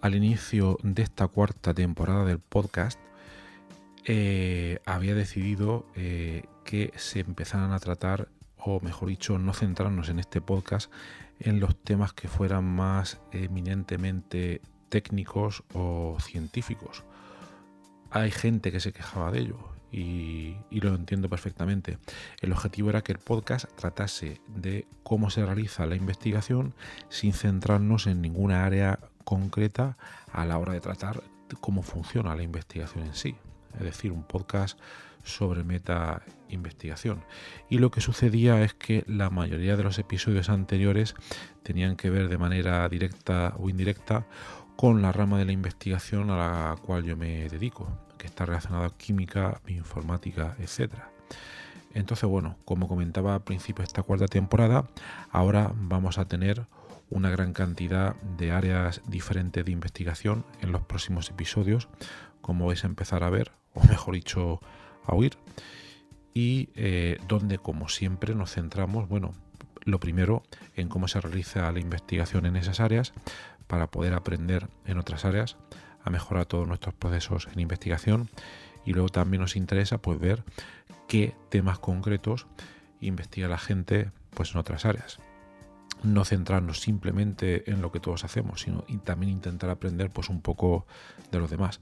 Al inicio de esta cuarta temporada del podcast, eh, había decidido eh, que se empezaran a tratar, o mejor dicho, no centrarnos en este podcast en los temas que fueran más eminentemente técnicos o científicos. Hay gente que se quejaba de ello, y, lo entiendo perfectamente. El objetivo era que el podcast tratase de cómo se realiza la investigación sin centrarnos en ninguna área concreta a la hora de tratar cómo funciona la investigación en sí. Es decir, un podcast sobre meta investigación. Y lo que sucedía es que la mayoría de los episodios anteriores tenían que ver de manera directa o indirecta con la rama de la investigación a la cual yo me dedico que está relacionado a química, informática, etc. Entonces, bueno, como comentaba al principio de esta cuarta temporada, ahora vamos a tener una gran cantidad de áreas diferentes de investigación en los próximos episodios, como vais a empezar a ver, o mejor dicho, a oír, y eh, donde, como siempre, nos centramos, bueno, lo primero en cómo se realiza la investigación en esas áreas para poder aprender en otras áreas a mejorar todos nuestros procesos en investigación y luego también nos interesa pues ver qué temas concretos investiga la gente pues en otras áreas. No centrarnos simplemente en lo que todos hacemos, sino y también intentar aprender pues un poco de los demás.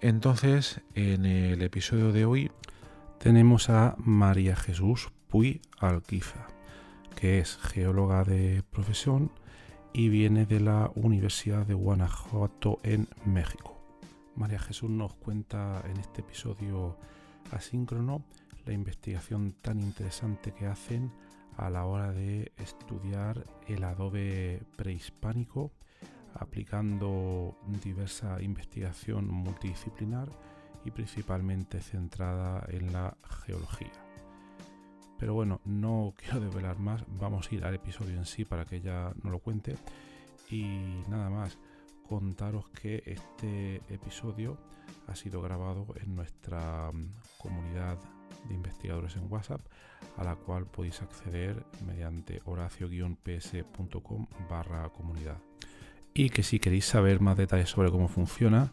Entonces, en el episodio de hoy tenemos a María Jesús Puy Alquiza, que es geóloga de profesión, y viene de la Universidad de Guanajuato en México. María Jesús nos cuenta en este episodio asíncrono la investigación tan interesante que hacen a la hora de estudiar el adobe prehispánico aplicando diversa investigación multidisciplinar y principalmente centrada en la geología. Pero bueno, no quiero desvelar más, vamos a ir al episodio en sí para que ella no lo cuente. Y nada más, contaros que este episodio ha sido grabado en nuestra mm, comunidad de investigadores en WhatsApp, a la cual podéis acceder mediante horacio-ps.com barra comunidad. Y que si queréis saber más detalles sobre cómo funciona,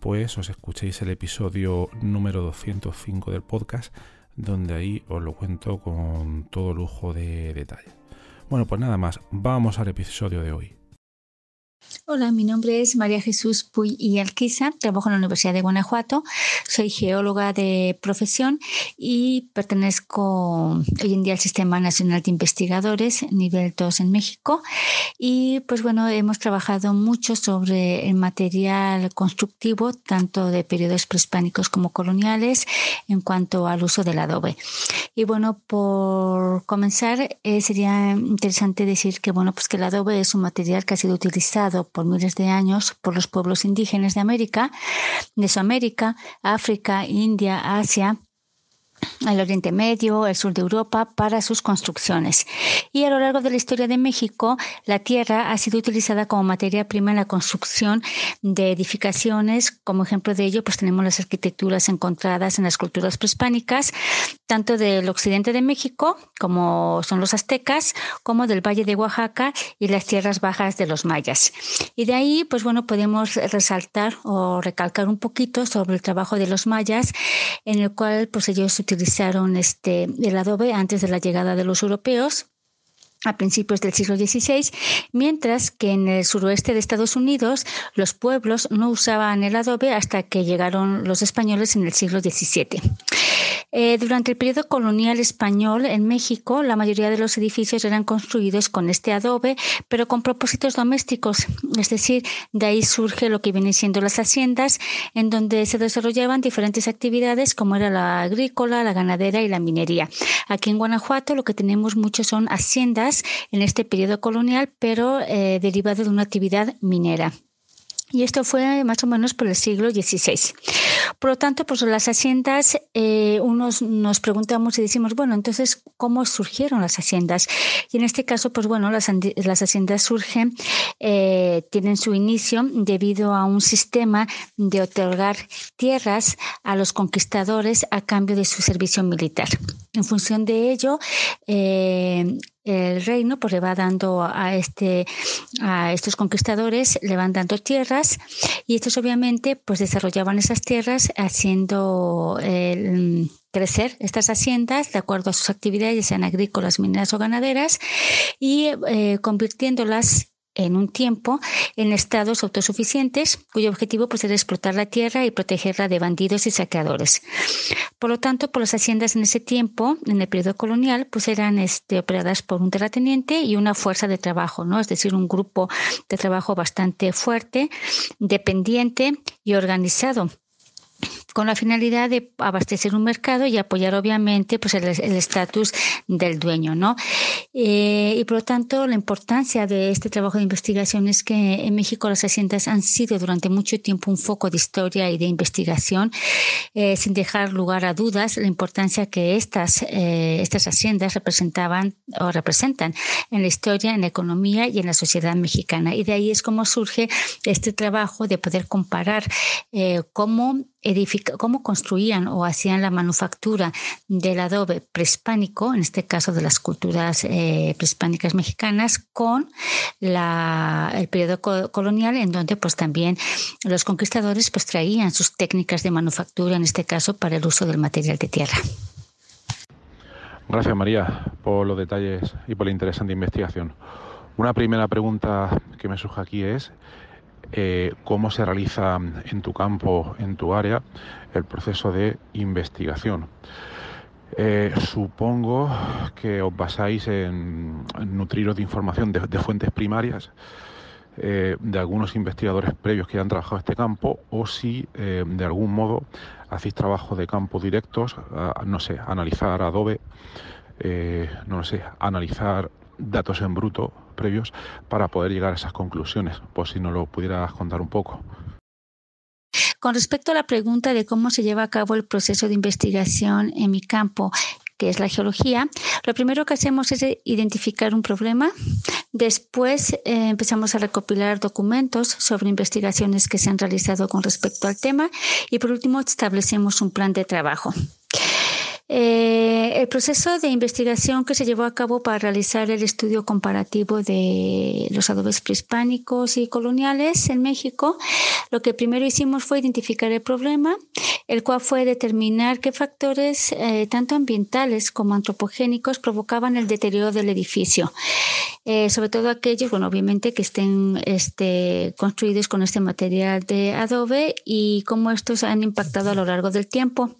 pues os escuchéis el episodio número 205 del podcast donde ahí os lo cuento con todo lujo de detalle. Bueno, pues nada más, vamos al episodio de hoy. Hola, mi nombre es María Jesús Puy y Alquiza, trabajo en la Universidad de Guanajuato, soy geóloga de profesión y pertenezco hoy en día al Sistema Nacional de Investigadores, nivel 2 en México. Y pues bueno, hemos trabajado mucho sobre el material constructivo, tanto de periodos prehispánicos como coloniales, en cuanto al uso del adobe. Y bueno, por comenzar, eh, sería interesante decir que bueno, pues que el adobe es un material que ha sido utilizado por miles de años por los pueblos indígenas de América, Mesoamérica, África, India, Asia, al Oriente Medio, el sur de Europa, para sus construcciones. Y a lo largo de la historia de México, la tierra ha sido utilizada como materia prima en la construcción de edificaciones. Como ejemplo de ello, pues tenemos las arquitecturas encontradas en las culturas prehispánicas, tanto del occidente de México, como son los aztecas, como del Valle de Oaxaca y las tierras bajas de los mayas. Y de ahí, pues bueno, podemos resaltar o recalcar un poquito sobre el trabajo de los mayas, en el cual pues ellos utilizaron este, el adobe antes de la llegada de los europeos a principios del siglo XVI, mientras que en el suroeste de Estados Unidos los pueblos no usaban el adobe hasta que llegaron los españoles en el siglo XVII. Eh, durante el periodo colonial español en México, la mayoría de los edificios eran construidos con este adobe, pero con propósitos domésticos. Es decir, de ahí surge lo que vienen siendo las haciendas, en donde se desarrollaban diferentes actividades como era la agrícola, la ganadera y la minería. Aquí en Guanajuato lo que tenemos mucho son haciendas en este periodo colonial, pero eh, derivado de una actividad minera. Y esto fue más o menos por el siglo XVI. Por lo tanto, pues las haciendas, eh, unos nos preguntamos y decimos, bueno, entonces, ¿cómo surgieron las haciendas? Y en este caso, pues bueno, las, las haciendas surgen, eh, tienen su inicio debido a un sistema de otorgar tierras a los conquistadores a cambio de su servicio militar. En función de ello, eh, el reino pues le va dando a este a estos conquistadores le van dando tierras y estos obviamente pues desarrollaban esas tierras haciendo crecer estas haciendas de acuerdo a sus actividades, sean agrícolas, mineras o ganaderas, y eh, convirtiéndolas en un tiempo en estados autosuficientes cuyo objetivo pues, era explotar la tierra y protegerla de bandidos y saqueadores. Por lo tanto, por las haciendas en ese tiempo, en el periodo colonial, pues eran este, operadas por un terrateniente y una fuerza de trabajo, ¿no? es decir, un grupo de trabajo bastante fuerte, dependiente y organizado con la finalidad de abastecer un mercado y apoyar obviamente pues el estatus del dueño, ¿no? Eh, y por lo tanto la importancia de este trabajo de investigación es que en México las haciendas han sido durante mucho tiempo un foco de historia y de investigación, eh, sin dejar lugar a dudas la importancia que estas eh, estas haciendas representaban o representan en la historia, en la economía y en la sociedad mexicana. Y de ahí es como surge este trabajo de poder comparar cómo cómo construían o hacían la manufactura del adobe prehispánico, en este caso de las culturas eh, prehispánicas mexicanas, con el periodo colonial, en donde pues también los conquistadores pues traían sus técnicas de manufactura, en este caso para el uso del material de tierra. Gracias María por los detalles y por la interesante investigación. Una primera pregunta que me surge aquí es eh, cómo se realiza en tu campo, en tu área, el proceso de investigación. Eh, supongo que os basáis en, nutriros de información de, fuentes primarias eh, de algunos investigadores previos que han trabajado este campo o si de algún modo hacéis trabajo de campo directos, no sé, analizar Adobe, no sé, analizar datos en bruto previos para poder llegar a esas conclusiones, por si no lo pudieras contar un poco. Con respecto a la pregunta de cómo se lleva a cabo el proceso de investigación en mi campo, que es la geología, lo primero que hacemos es identificar un problema. Después eh, empezamos a recopilar documentos sobre investigaciones que se han realizado con respecto al tema y por último establecemos un plan de trabajo. Eh, el proceso de investigación que se llevó a cabo para realizar el estudio comparativo de los adobes prehispánicos y coloniales en México, lo que primero hicimos fue identificar el problema, el cual fue determinar qué factores, eh, tanto ambientales como antropogénicos, provocaban el deterioro del edificio. Eh, sobre todo aquellos, bueno, obviamente que estén este, construidos con este material de adobe y cómo estos han impactado a lo largo del tiempo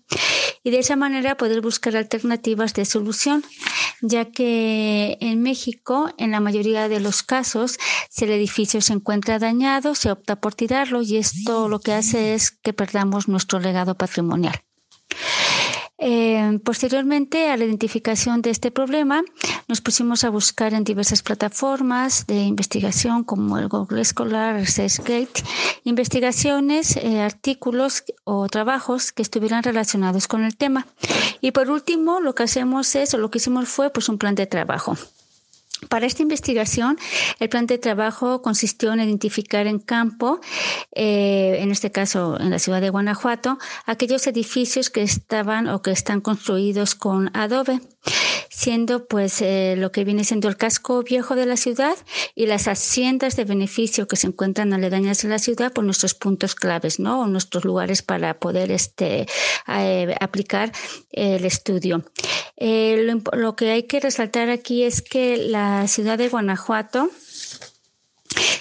y de esa manera buscar alternativas de solución, ya que en México, en la mayoría de los casos, si el edificio se encuentra dañado, se opta por tirarlo y esto lo que hace es que perdamos nuestro legado patrimonial. Eh, posteriormente a la identificación de este problema, nos pusimos a buscar en diversas plataformas de investigación como el Google Scholar, ResearchGate, investigaciones, eh, artículos o trabajos que estuvieran relacionados con el tema. Y por último, lo que hacemos es, o lo que hicimos fue, pues un plan de trabajo. Para esta investigación, el plan de trabajo consistió en identificar en campo, eh, en este caso en la ciudad de Guanajuato, aquellos edificios que estaban o que están construidos con adobe siendo pues eh, lo que viene siendo el casco viejo de la ciudad y las haciendas de beneficio que se encuentran aledañas de la ciudad por nuestros puntos claves, ¿no? O nuestros lugares para poder este, eh, aplicar el estudio. Eh, lo que hay que resaltar aquí es que la ciudad de Guanajuato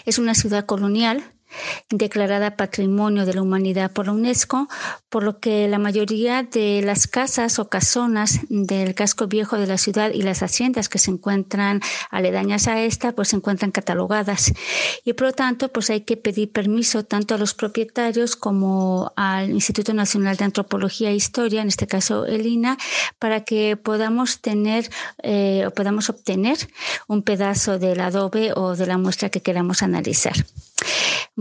es una ciudad colonial declarada Patrimonio de la Humanidad por la UNESCO, por lo que la mayoría de las casas o casonas del casco viejo de la ciudad y las haciendas que se encuentran aledañas a esta, pues se encuentran catalogadas. Y por lo tanto, pues hay que pedir permiso tanto a los propietarios como al Instituto Nacional de Antropología e Historia, en este caso el INA, para que podamos tener eh, o podamos obtener un pedazo del adobe o de la muestra que queramos analizar.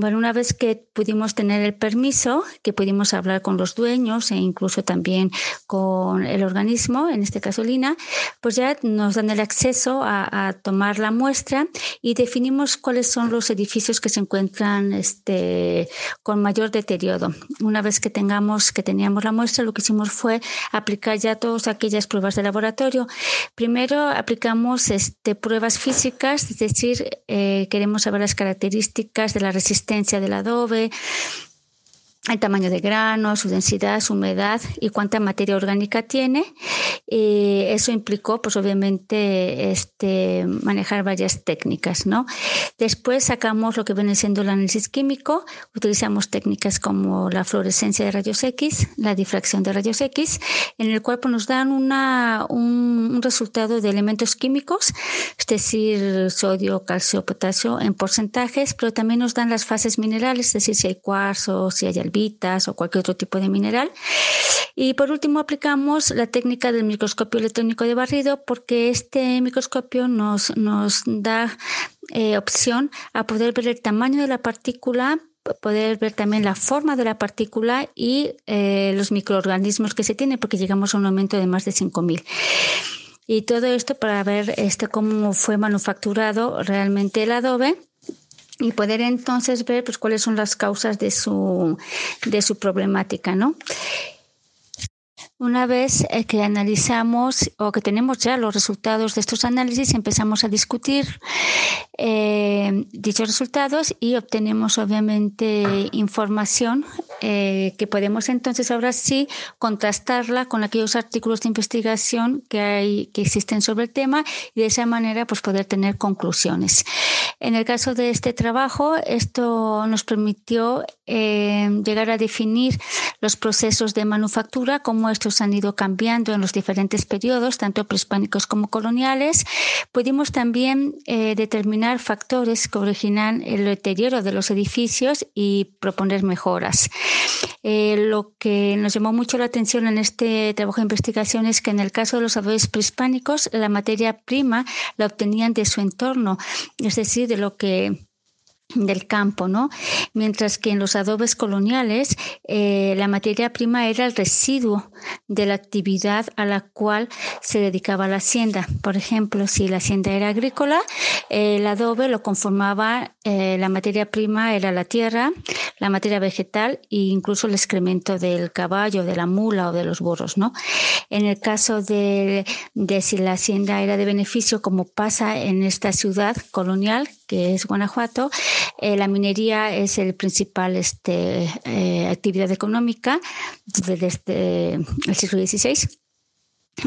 Bueno, una vez que pudimos tener el permiso, que pudimos hablar con los dueños e incluso también con el organismo, en este caso Lina, pues ya nos dan el acceso a, tomar la muestra y definimos cuáles son los edificios que se encuentran este, con mayor deterioro. Una vez que tengamos, que teníamos la muestra, lo que hicimos fue aplicar ya todas aquellas pruebas de laboratorio. Primero aplicamos este, pruebas físicas, es decir, eh, queremos saber las características de la resistencia del adobe, el tamaño de grano, su densidad, su humedad y cuánta materia orgánica tiene. Y eso implicó, pues obviamente, este, manejar varias técnicas, ¿no? Después sacamos lo que viene siendo el análisis químico. Utilizamos técnicas como la fluorescencia de rayos X, la difracción de rayos X, en el cual nos dan una, un, resultado de elementos químicos, es decir, sodio, calcio, potasio en porcentajes, pero también nos dan las fases minerales, es decir, si hay cuarzo, si hay o cualquier otro tipo de mineral. Y por último aplicamos la técnica del microscopio electrónico de barrido porque este microscopio nos, nos da eh, opción a poder ver el tamaño de la partícula poder ver también la forma de la partícula y eh, los microorganismos que se tienen, porque llegamos a un aumento de más de 5.000. Y todo esto para ver este, cómo fue manufacturado realmente el adobe y poder entonces ver pues, cuáles son las causas de su, de su problemática, ¿no? Una vez eh, que analizamos o que tenemos ya los resultados de estos análisis, empezamos a discutir eh, dichos resultados y obtenemos obviamente información eh, que podemos entonces ahora sí contrastarla con aquellos artículos de investigación que hay que existen sobre el tema y de esa manera pues poder tener conclusiones. En el caso de este trabajo, esto nos permitió llegar a definir los procesos de manufactura, cómo estos han ido cambiando en los diferentes periodos, tanto prehispánicos como coloniales. Pudimos también determinar factores que originan el deterioro de los edificios y proponer mejoras. Eh, lo que nos llamó mucho la atención en este trabajo de investigación es que en el caso de los adobes prehispánicos, la materia prima la obtenían de su entorno, es decir, de lo que del campo, ¿no? Mientras que en los adobes coloniales eh, la materia prima era el residuo de la actividad a la cual se dedicaba la hacienda. Por ejemplo, si la hacienda era agrícola, el adobe lo conformaba, eh, la materia prima era la tierra, la materia vegetal e incluso el excremento del caballo, de la mula o de los burros, ¿no? En el caso de, de si la hacienda era de beneficio, como pasa en esta ciudad colonial, que es Guanajuato, eh, la minería es el principal este, eh, actividad económica desde el siglo XVI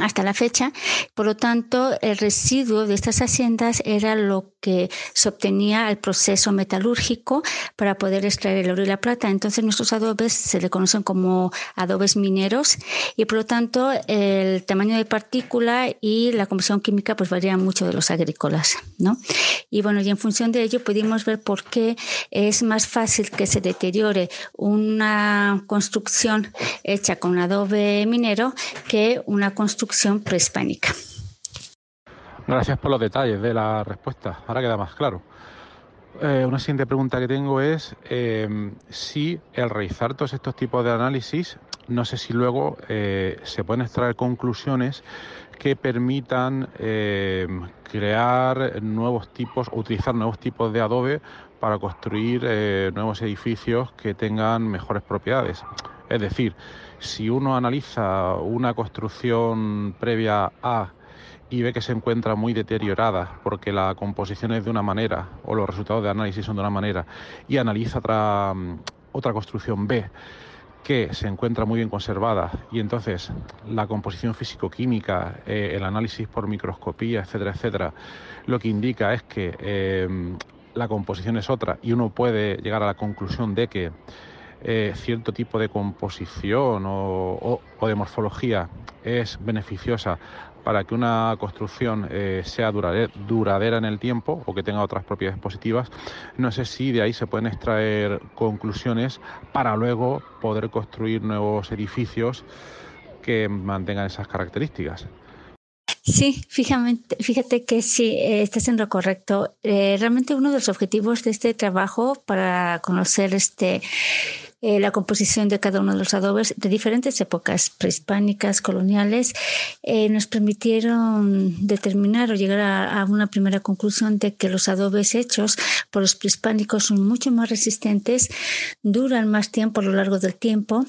hasta la fecha. Por lo tanto, el residuo de estas haciendas era lo que se obtenía al proceso metalúrgico para poder extraer el oro y la plata. Entonces, nuestros adobes se le conocen como adobes mineros y, por lo tanto, el tamaño de partícula y la composición química pues varían mucho de los agrícolas, ¿no? Y bueno, y en función de ello pudimos ver por qué es más fácil que se deteriore una construcción hecha con adobe minero que una construcción prehispánica. Gracias por los detalles de la respuesta. Ahora queda más claro. Eh, una siguiente pregunta que tengo es eh, si el realizar todos estos tipos de análisis, no sé si luego eh, se pueden extraer conclusiones que permitan crear nuevos tipos, utilizar nuevos tipos de adobe para construir nuevos edificios que tengan mejores propiedades. Es decir, si uno analiza una construcción previa a y ve que se encuentra muy deteriorada porque la composición es de una manera o los resultados de análisis son de una manera y analiza otra, mm, otra construcción B que se encuentra muy bien conservada y entonces la composición físico-química, eh, el análisis por microscopía, etcétera, etcétera, lo que indica es que eh, la composición es otra y uno puede llegar a la conclusión de que eh, cierto tipo de composición o, de morfología es beneficiosa para que una construcción eh, sea duradera en el tiempo o que tenga otras propiedades positivas, no sé si de ahí se pueden extraer conclusiones para luego poder construir nuevos edificios que mantengan esas características. Sí, fíjate, fíjate que sí, eh, estás en lo correcto. realmente uno de los objetivos de este trabajo para conocer este eh, la composición de cada uno de los adobes de diferentes épocas prehispánicas, coloniales, eh, nos permitieron determinar o llegar a, una primera conclusión de que los adobes hechos por los prehispánicos son mucho más resistentes, duran más tiempo a lo largo del tiempo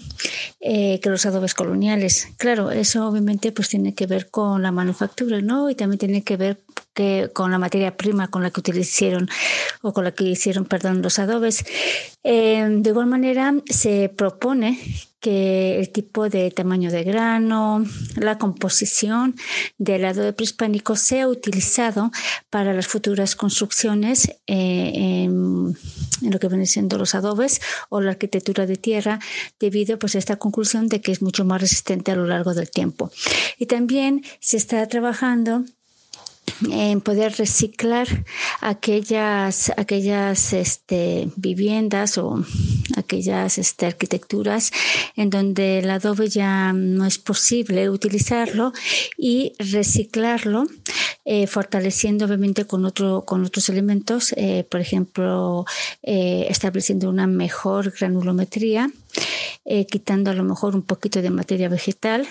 eh, que los adobes coloniales. Claro, eso obviamente pues tiene que ver con la manufactura, ¿no? Y también tiene que ver con la materia prima con la que utilizaron o con la que hicieron, perdón, los adobes. de igual manera, se propone que el tipo de tamaño de grano, la composición del adobe prehispánico sea utilizado para las futuras construcciones eh, en, lo que vienen siendo los adobes o la arquitectura de tierra, debido pues, a esta conclusión de que es mucho más resistente a lo largo del tiempo. Y también se está trabajando en poder reciclar aquellas, aquellas este, viviendas o aquellas este, arquitecturas en donde el adobe ya no es posible utilizarlo y reciclarlo, eh, fortaleciendo obviamente con, otro, con otros elementos, eh, por ejemplo, eh, estableciendo una mejor granulometría, quitando a lo mejor un poquito de materia vegetal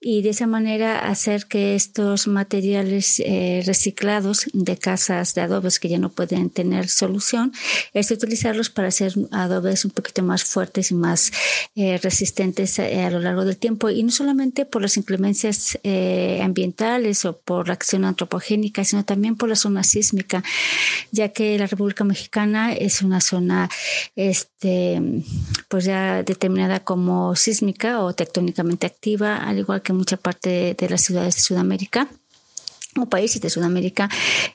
y de esa manera hacer que estos materiales eh, reciclados de casas de adobes que ya no pueden tener solución, es utilizarlos para hacer adobes un poquito más fuertes y más eh, resistentes a, eh, a, lo largo del tiempo. Y no solamente por las inclemencias ambientales o por la acción antropogénica, sino también por la zona sísmica, ya que la República Mexicana es una zona este, pues ya determinada como sísmica o tectónicamente activa al igual que mucha parte de las ciudades de Sudamérica o países de Sudamérica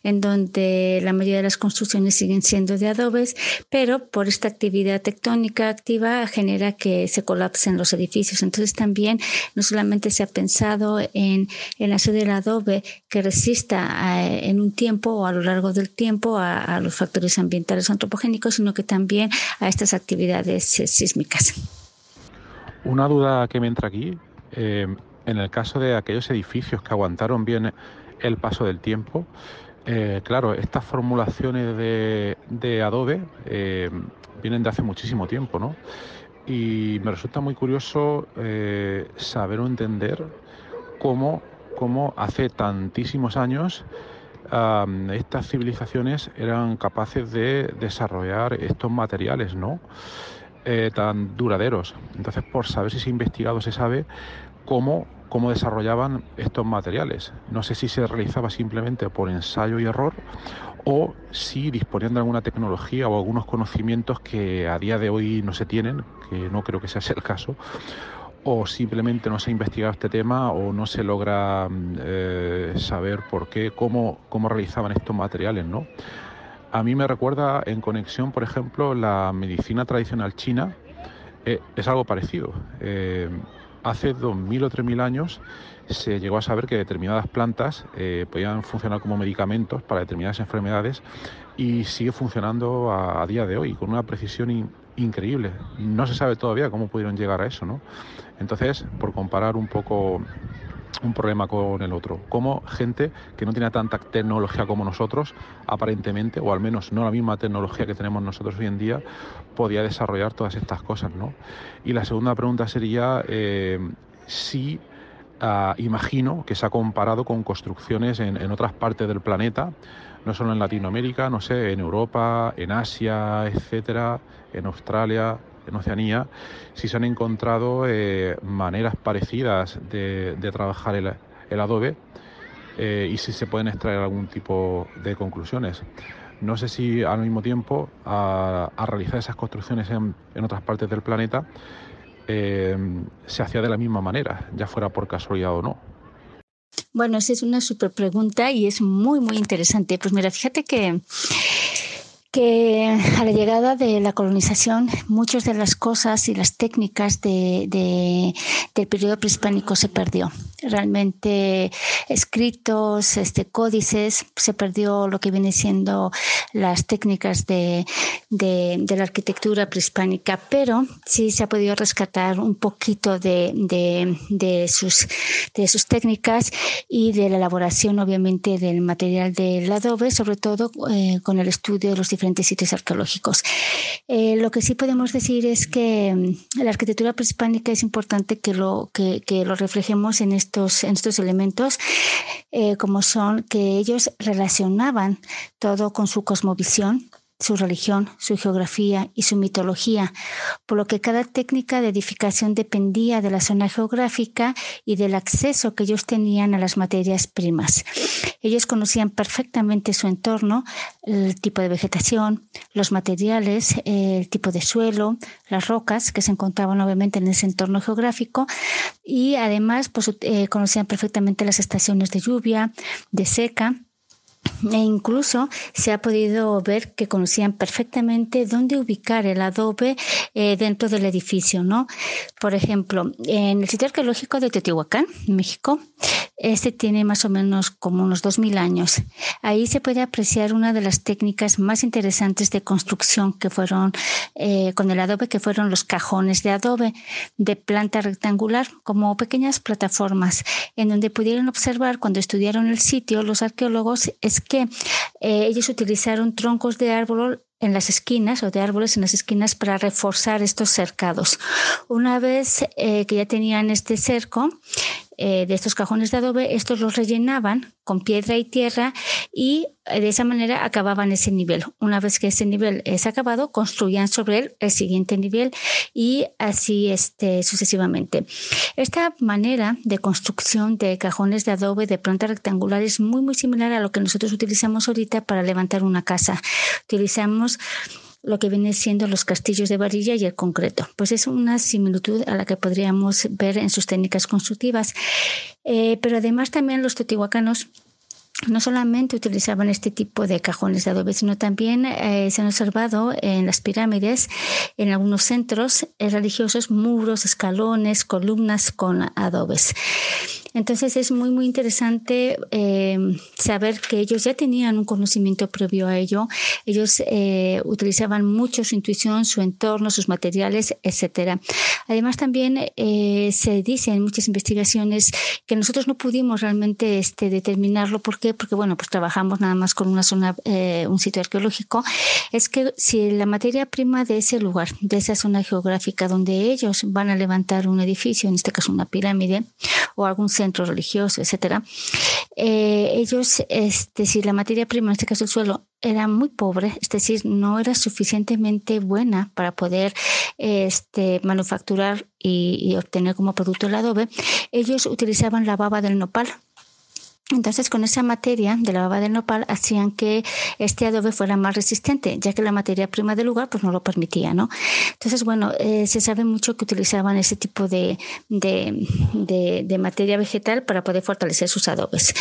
en donde la mayoría de las construcciones siguen siendo de adobes, pero por esta actividad tectónica activa genera que se colapsen los edificios. Entonces también no solamente se ha pensado en el hacer del adobe que resista en un tiempo o a lo largo del tiempo a, los factores ambientales antropogénicos, sino que también a estas actividades eh, sísmicas. Una duda que me entra aquí eh, en el caso de aquellos edificios que aguantaron bien el paso del tiempo, eh, claro, estas formulaciones de, adobe eh, vienen de hace muchísimo tiempo, ¿no? Y me resulta muy curioso saber o entender cómo, cómo hace tantísimos años estas civilizaciones eran capaces de desarrollar estos materiales, ¿no? Eh, tan duraderos. Entonces, por saber si se ha investigado, se sabe cómo, cómo desarrollaban estos materiales. No sé si se realizaba simplemente por ensayo y error o si disponían de alguna tecnología o algunos conocimientos que a día de hoy no se tienen, que no creo que sea el caso, o simplemente no se ha investigado este tema o no se logra eh, saber por qué, cómo, cómo realizaban estos materiales, ¿no? A mí me recuerda en conexión, por ejemplo, la medicina tradicional china. Eh, es algo parecido. Eh, hace 2.000 o 3.000 años se llegó a saber que determinadas plantas eh, podían funcionar como medicamentos para determinadas enfermedades y sigue funcionando a, día de hoy con una precisión increíble. No se sabe todavía cómo pudieron llegar a eso, ¿no? Entonces, por comparar un poco un problema con el otro. Como gente que no tiene tanta tecnología como nosotros, aparentemente, o al menos no la misma tecnología que tenemos nosotros hoy en día, podía desarrollar todas estas cosas. ¿no? Y la segunda pregunta sería eh, si ah, imagino que se ha comparado con construcciones en, en otras partes del planeta, no solo en Latinoamérica, no sé, en Europa, en Asia, etcétera, en Australia, en Oceanía, si se han encontrado eh, maneras parecidas de, trabajar el, adobe eh, y si se pueden extraer algún tipo de conclusiones. No sé si al mismo tiempo a, realizar esas construcciones en, otras partes del planeta eh, se hacía de la misma manera, ya fuera por casualidad o no. Bueno, esa es una súper pregunta y es muy, muy interesante. Pues mira, fíjate que que a la llegada de la colonización muchas de las cosas y las técnicas de, del periodo prehispánico se perdió. Realmente escritos, este, códices, se perdió lo que viene siendo las técnicas de, de, la arquitectura prehispánica, pero sí se ha podido rescatar un poquito de, de, sus, de sus técnicas y de la elaboración, obviamente, del material del adobe, sobre todo eh, con el estudio de los diferentes sitios arqueológicos. Eh, lo que sí podemos decir es que mm, la arquitectura prehispánica es importante que lo, que, que lo reflejemos en estos, en estos elementos, eh, como son que ellos relacionaban todo con su cosmovisión, su religión, su geografía y su mitología, por lo que cada técnica de edificación dependía de la zona geográfica y del acceso que ellos tenían a las materias primas. Ellos conocían perfectamente su entorno, el tipo de vegetación, los materiales, el tipo de suelo, las rocas que se encontraban obviamente en ese entorno geográfico y además pues, eh, conocían perfectamente las estaciones de lluvia, de seca, e incluso se ha podido ver que conocían perfectamente dónde ubicar el adobe eh, dentro del edificio, ¿no? Por ejemplo, en el sitio arqueológico de Teotihuacán, México, este tiene más o menos como unos 2.000 años. Ahí se puede apreciar una de las técnicas más interesantes de construcción que fueron eh, con el adobe, que fueron los cajones de adobe de planta rectangular, como pequeñas plataformas, en donde pudieron observar cuando estudiaron el sitio los arqueólogos es que eh, ellos utilizaron troncos de árbol en las esquinas o de árboles en las esquinas para reforzar estos cercados. Una vez eh, que ya tenían este cerco, eh, de estos cajones de adobe, estos los rellenaban con piedra y tierra y eh, de esa manera acababan ese nivel. Una vez que ese nivel es acabado, construían sobre él el siguiente nivel y así este, sucesivamente. Esta manera de construcción de cajones de adobe de planta rectangular es muy, muy similar a lo que nosotros utilizamos ahorita para levantar una casa. Utilizamos lo que viene siendo los castillos de varilla y el concreto. Pues es una similitud a la que podríamos ver en sus técnicas constructivas. Eh, pero además también los teotihuacanos no solamente utilizaban este tipo de cajones de adobe, sino también eh, se han observado en las pirámides, en algunos centros religiosos, muros, escalones, columnas con adobes. Entonces es muy, muy interesante eh, saber que ellos ya tenían un conocimiento previo a ello. Ellos eh, utilizaban mucho su intuición, su entorno, sus materiales, etcétera. Además, también eh, se dice en muchas investigaciones que nosotros no pudimos realmente este, determinarlo. ¿Por qué? Porque, bueno, pues trabajamos nada más con una zona, un sitio arqueológico. Es que si la materia prima de ese lugar, de esa zona geográfica donde ellos van a levantar un edificio, en este caso una pirámide o algún centro religioso, etcétera, eh, ellos, este, si la materia prima, en este caso el suelo, era muy pobre, es decir, no era suficientemente buena para poder este, manufacturar y, y obtener como producto el adobe, ellos utilizaban la baba del nopal entonces, con esa materia de la baba del nopal hacían que este adobe fuera más resistente, ya que la materia prima del lugar pues no lo permitía, ¿no? Entonces, bueno, eh, se sabe mucho que utilizaban ese tipo de, de, de materia vegetal para poder fortalecer sus adobes.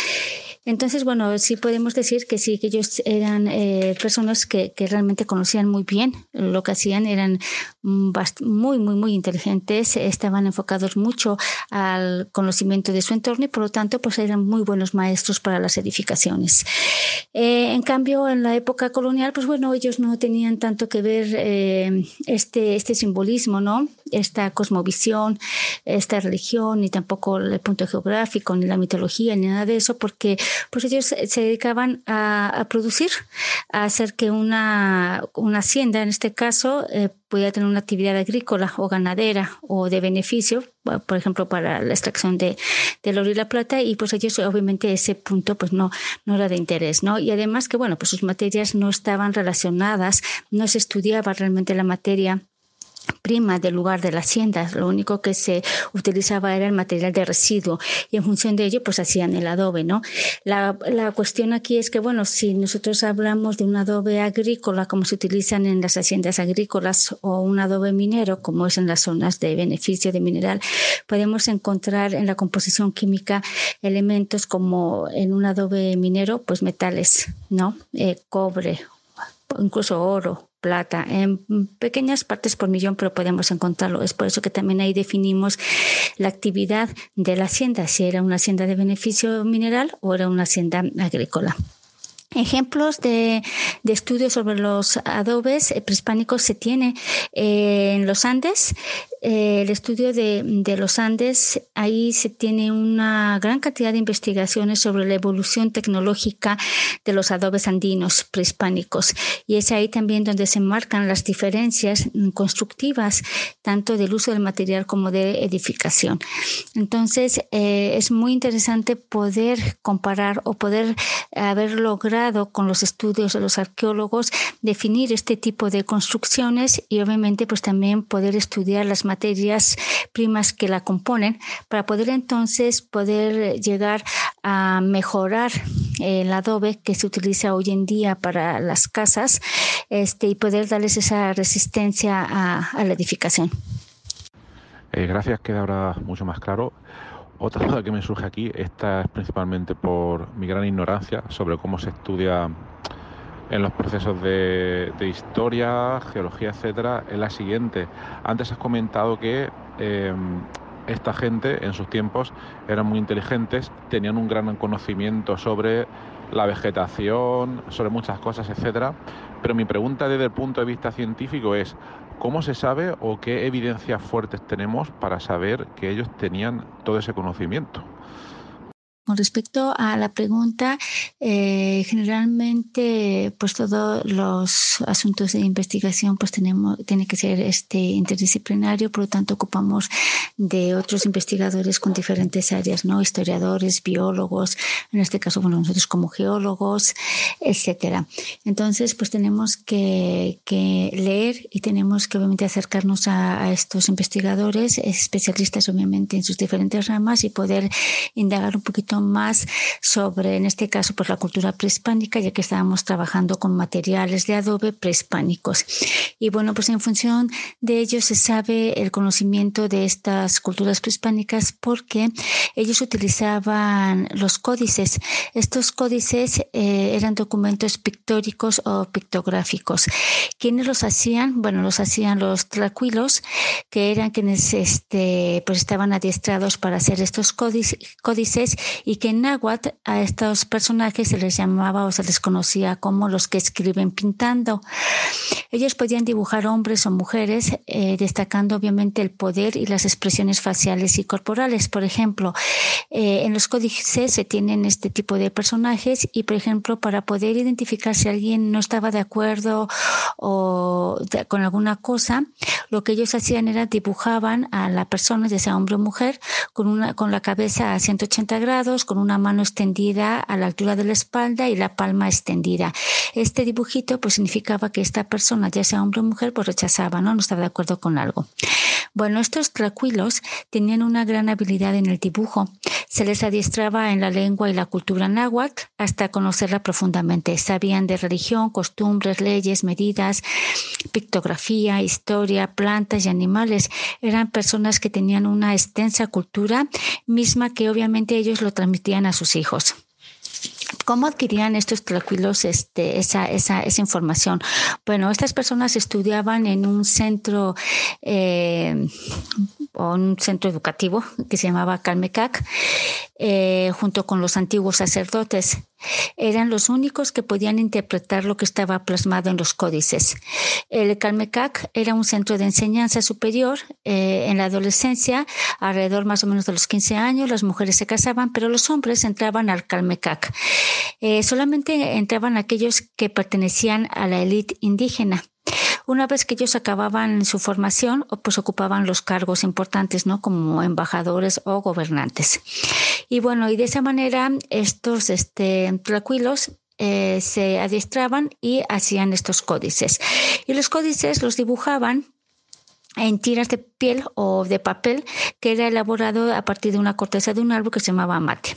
Entonces, bueno, sí podemos decir que sí, que ellos eran eh, personas que, realmente conocían muy bien lo que hacían, eran muy, muy, muy inteligentes, estaban enfocados mucho al conocimiento de su entorno y por lo tanto, pues eran muy buenos maestros para las edificaciones. Eh, en cambio, en la época colonial, pues bueno, ellos no tenían tanto que ver eh, este, este simbolismo, ¿no? Esta cosmovisión, esta religión, ni tampoco el punto geográfico, ni la mitología, ni nada de eso, porque pues ellos se dedicaban a, producir, a hacer que una, una, hacienda, en este caso, eh, pudiera tener una actividad agrícola o ganadera o de beneficio, por ejemplo, para la extracción de, del oro y la plata, y pues ellos obviamente ese punto pues no, no era de interés, ¿no? Y además que, bueno, pues sus materias no estaban relacionadas, no se estudiaba realmente la materia prima del lugar de la hacienda. Lo único que se utilizaba era el material de residuo y en función de ello pues hacían el adobe, ¿no? La, la cuestión aquí es que, bueno, si nosotros hablamos de un adobe agrícola como se utilizan en las haciendas agrícolas o un adobe minero como es en las zonas de beneficio de mineral, podemos encontrar en la composición química elementos como en un adobe minero, pues metales, ¿no? Eh, cobre, incluso oro, plata, en pequeñas partes por millón, pero podemos encontrarlo. Es por eso que también ahí definimos la actividad de la hacienda, si era una hacienda de beneficio mineral o era una hacienda agrícola. Ejemplos de, de, estudios sobre los adobes prehispánicos se tiene eh, en los Andes, eh, el estudio de, de, los Andes, ahí se tiene una gran cantidad de investigaciones sobre la evolución tecnológica de los adobes andinos prehispánicos. Y es ahí también donde se marcan las diferencias constructivas, tanto del uso del material como de edificación. Entonces, eh, es muy interesante poder comparar o poder haber logrado con los estudios de los arqueólogos definir este tipo de construcciones y obviamente pues también poder estudiar las materias primas que la componen para poder entonces poder llegar a mejorar el adobe que se utiliza hoy en día para las casas este, y poder darles esa resistencia a, la edificación. Eh, gracias, queda ahora mucho más claro. Otra duda que me surge aquí, esta es principalmente por mi gran ignorancia sobre cómo se estudia en los procesos de, historia, geología, etcétera, es la siguiente. Antes has comentado que eh, esta gente en sus tiempos eran muy inteligentes, tenían un gran conocimiento sobre la vegetación, sobre muchas cosas, etcétera. Pero mi pregunta desde el punto de vista científico es, ¿cómo se sabe o qué evidencias fuertes tenemos para saber que ellos tenían todo ese conocimiento? Con respecto a la pregunta, eh, generalmente, pues todos los asuntos de investigación, pues tenemos, tiene que ser este interdisciplinario, por lo tanto ocupamos de otros investigadores con diferentes áreas, ¿no? Historiadores, biólogos, en este caso, bueno, nosotros como geólogos, etcétera. Entonces, pues tenemos que, que leer y tenemos que obviamente acercarnos a, a estos investigadores, especialistas obviamente en sus diferentes ramas y poder indagar un poquito más sobre, en este caso, pues la cultura prehispánica, ya que estábamos trabajando con materiales de adobe prehispánicos. Y bueno, pues en función de ello se sabe el conocimiento de estas culturas prehispánicas porque ellos utilizaban los códices. Estos códices eh, eran documentos pictóricos o pictográficos. ¿Quiénes los hacían? Bueno, los hacían los tlacuilos, que eran quienes este, pues estaban adiestrados para hacer estos códices y que en náhuatl a estos personajes se les llamaba o se les conocía como los que escriben pintando. Ellos podían dibujar hombres o mujeres, eh, destacando obviamente el poder y las expresiones faciales y corporales. Por ejemplo, eh, en los códices se tienen este tipo de personajes y, por ejemplo, para poder identificar si alguien no estaba de acuerdo o con alguna cosa, lo que ellos hacían era dibujaban a la persona, ya sea hombre o mujer, con, una, con la cabeza a 180 grados, con una mano extendida a la altura de la espalda y la palma extendida. Este dibujito pues significaba que esta persona, ya sea hombre o mujer, pues rechazaba, ¿no? No estaba de acuerdo con algo. Bueno, estos tranquilos tenían una gran habilidad en el dibujo. Se les adiestraba en la lengua y la cultura náhuatl hasta conocerla profundamente. Sabían de religión, costumbres, leyes, medidas, pictografía, historia, plantas y animales. Eran personas que tenían una extensa cultura, misma que obviamente ellos lo transmitían a sus hijos. ¿Cómo adquirían estos tranquilos este, esa, esa, esa, información? Bueno, estas personas estudiaban en un centro eh, o un centro educativo que se llamaba Calmecac, eh, junto con los antiguos sacerdotes. Eran los únicos que podían interpretar lo que estaba plasmado en los códices. El Calmecac era un centro de enseñanza superior. Eh, en la adolescencia, alrededor más o menos de los 15 años, las mujeres se casaban, pero los hombres entraban al Calmecac. Eh, solamente entraban aquellos que pertenecían a la élite indígena. Una vez que ellos acababan su formación, pues ocupaban los cargos importantes, ¿no? Como embajadores o gobernantes. Y bueno, y de esa manera estos este, tranquilos eh, se adiestraban y hacían estos códices. Y los códices los dibujaban en tiras de piel o de papel que era elaborado a partir de una corteza de un árbol que se llamaba mate.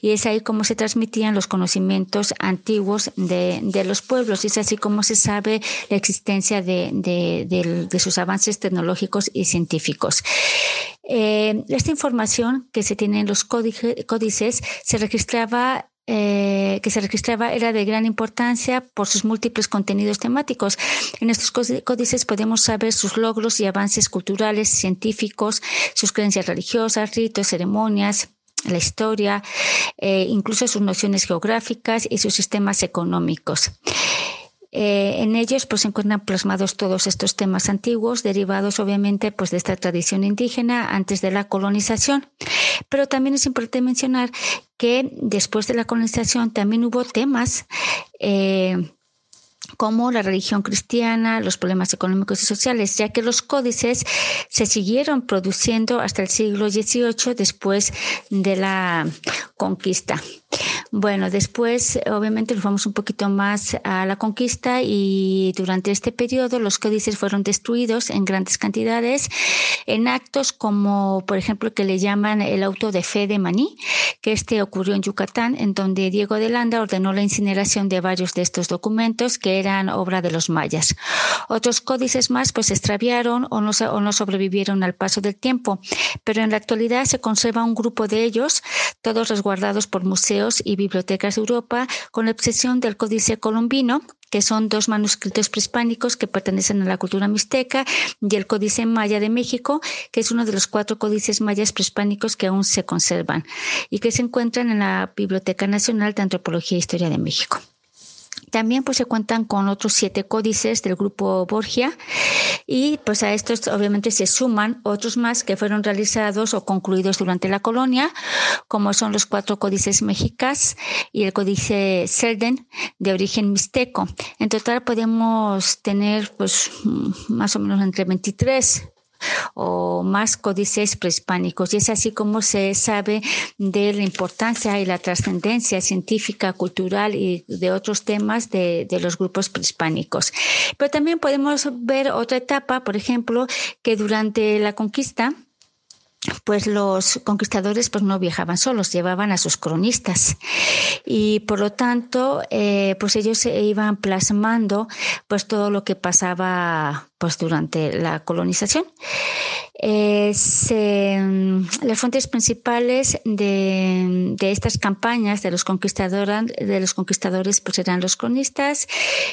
Y es ahí como se transmitían los conocimientos antiguos de, los pueblos y es así como se sabe la existencia de, sus avances tecnológicos y científicos. Eh, esta información que se tiene en los códices se registraba eh, que se registraba era de gran importancia por sus múltiples contenidos temáticos. En estos códices podemos saber sus logros y avances culturales, científicos, sus creencias religiosas, ritos, ceremonias, la historia, eh, incluso sus nociones geográficas y sus sistemas económicos. Eh, en ellos pues, se encuentran plasmados todos estos temas antiguos, derivados obviamente pues, de esta tradición indígena antes de la colonización. Pero también es importante mencionar que después de la colonización también hubo temas eh, como la religión cristiana, los problemas económicos y sociales, ya que los códices se siguieron produciendo hasta el siglo XVIII después de la conquista. Bueno, después obviamente nos vamos un poquito más a la conquista y durante este periodo los códices fueron destruidos en grandes cantidades en actos como por ejemplo que le llaman el auto de fe de Maní, que este ocurrió en Yucatán, en donde Diego de Landa ordenó la incineración de varios de estos documentos que eran obra de los mayas. Otros códices más pues se extraviaron o no, o no sobrevivieron al paso del tiempo, pero en la actualidad se conserva un grupo de ellos, todos resguardados por museos y bibliotecas de Europa con la excepción del Códice Colombino, que son dos manuscritos prehispánicos que pertenecen a la cultura mixteca, y el Códice Maya de México, que es uno de los cuatro códices mayas prehispánicos que aún se conservan y que se encuentran en la Biblioteca Nacional de Antropología e Historia de México. También pues se cuentan con otros siete códices del grupo Borgia y pues a estos obviamente se suman otros más que fueron realizados o concluidos durante la colonia, como son los cuatro códices mexicas y el códice Selden de origen mixteco. En total podemos tener pues más o menos entre 23 o más códices prehispánicos. Y es así como se sabe de la importancia y la trascendencia científica, cultural y de otros temas de, los grupos prehispánicos. Pero también podemos ver otra etapa, por ejemplo, que durante la conquista, pues los conquistadores pues no viajaban solos, llevaban a sus cronistas y por lo tanto eh, pues ellos se iban plasmando pues todo lo que pasaba pues durante la colonización. Eh, las fuentes principales de, estas campañas de los, conquistadores, de los conquistadores pues eran los cronistas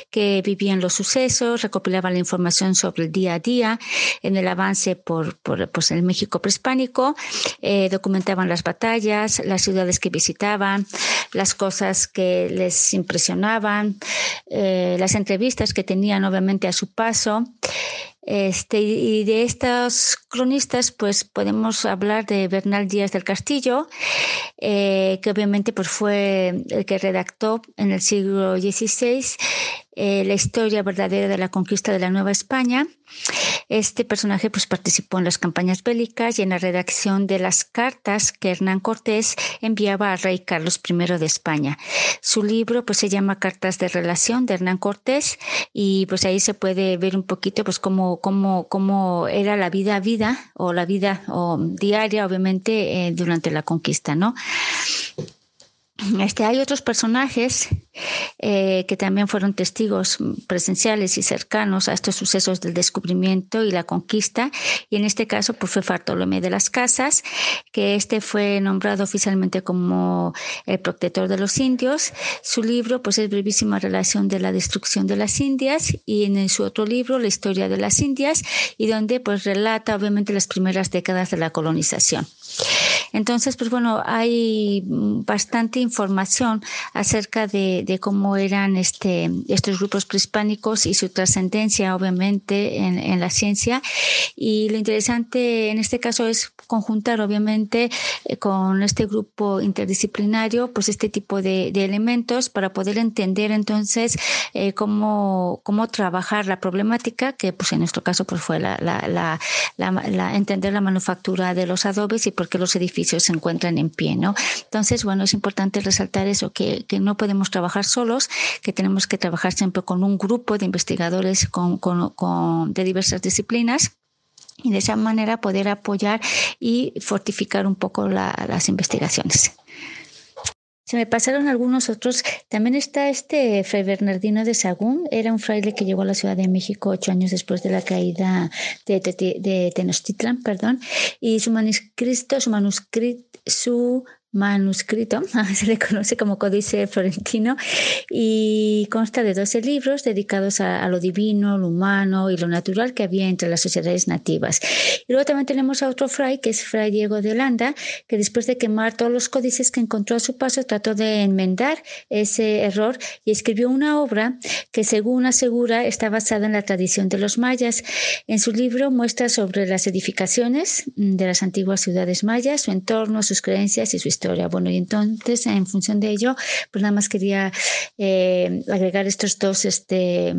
que vivían los sucesos, recopilaban la información sobre el día a día en el avance por, pues, el México prehispánico, eh, documentaban las batallas, las ciudades que visitaban, las cosas que les impresionaban, eh, las entrevistas que tenían obviamente a su paso. Este, y de estos cronistas, pues podemos hablar de Bernal Díaz del Castillo, eh, que obviamente pues, fue el que redactó en el siglo XVI eh, la historia verdadera de la conquista de la Nueva España. Este personaje pues, participó en las campañas bélicas y en la redacción de las cartas que Hernán Cortés enviaba al rey Carlos I de España. Su libro pues, se llama Cartas de Relación de Hernán Cortés y pues ahí se puede ver un poquito pues, cómo, cómo, cómo era la vida a vida o la vida o diaria, obviamente, eh, durante la conquista, ¿no? Hay otros personajes eh, que también fueron testigos presenciales y cercanos a estos sucesos del descubrimiento y la conquista, y en este caso pues, fue Bartolomé de las Casas, que este fue nombrado oficialmente como el protector de los indios. Su libro pues, es Brevísima Relación de la Destrucción de las Indias, y en su otro libro, La Historia de las Indias, y donde pues, relata obviamente las primeras décadas de la colonización. Entonces, pues bueno, hay bastante información acerca de, cómo eran este, estos grupos prehispánicos y su trascendencia, obviamente, en, en, la ciencia. Y lo interesante en este caso es conjuntar, obviamente, eh, con este grupo interdisciplinario, pues este tipo de, elementos para poder entender entonces eh, cómo, cómo trabajar la problemática, que pues en nuestro caso pues fue la, la, entender la manufactura de los adobes y por qué los edificios se encuentran en pie, ¿no? Entonces, bueno, es importante resaltar eso, que, que no podemos trabajar solos, que tenemos que trabajar siempre con un grupo de investigadores con, con, con, de diversas disciplinas y de esa manera poder apoyar y fortificar un poco las investigaciones. Se me pasaron algunos otros. También está este Fray Bernardino de Sagún. Era un fraile que llegó a la Ciudad de México ocho años después de la caída de, de Tenochtitlan, perdón. Y su manuscrito, su manuscrito, su manuscrito, se le conoce como Códice Florentino, y consta de 12 libros dedicados a, lo divino, lo humano y lo natural que había entre las sociedades nativas. Y luego también tenemos a otro fray, que es Fray Diego de Holanda, que después de quemar todos los códices que encontró a su paso, trató de enmendar ese error y escribió una obra que, según asegura, está basada en la tradición de los mayas. En su libro muestra sobre las edificaciones de las antiguas ciudades mayas, su entorno, sus creencias y su historia bueno, y entonces, en función de ello, pues nada más quería eh, agregar estos dos este,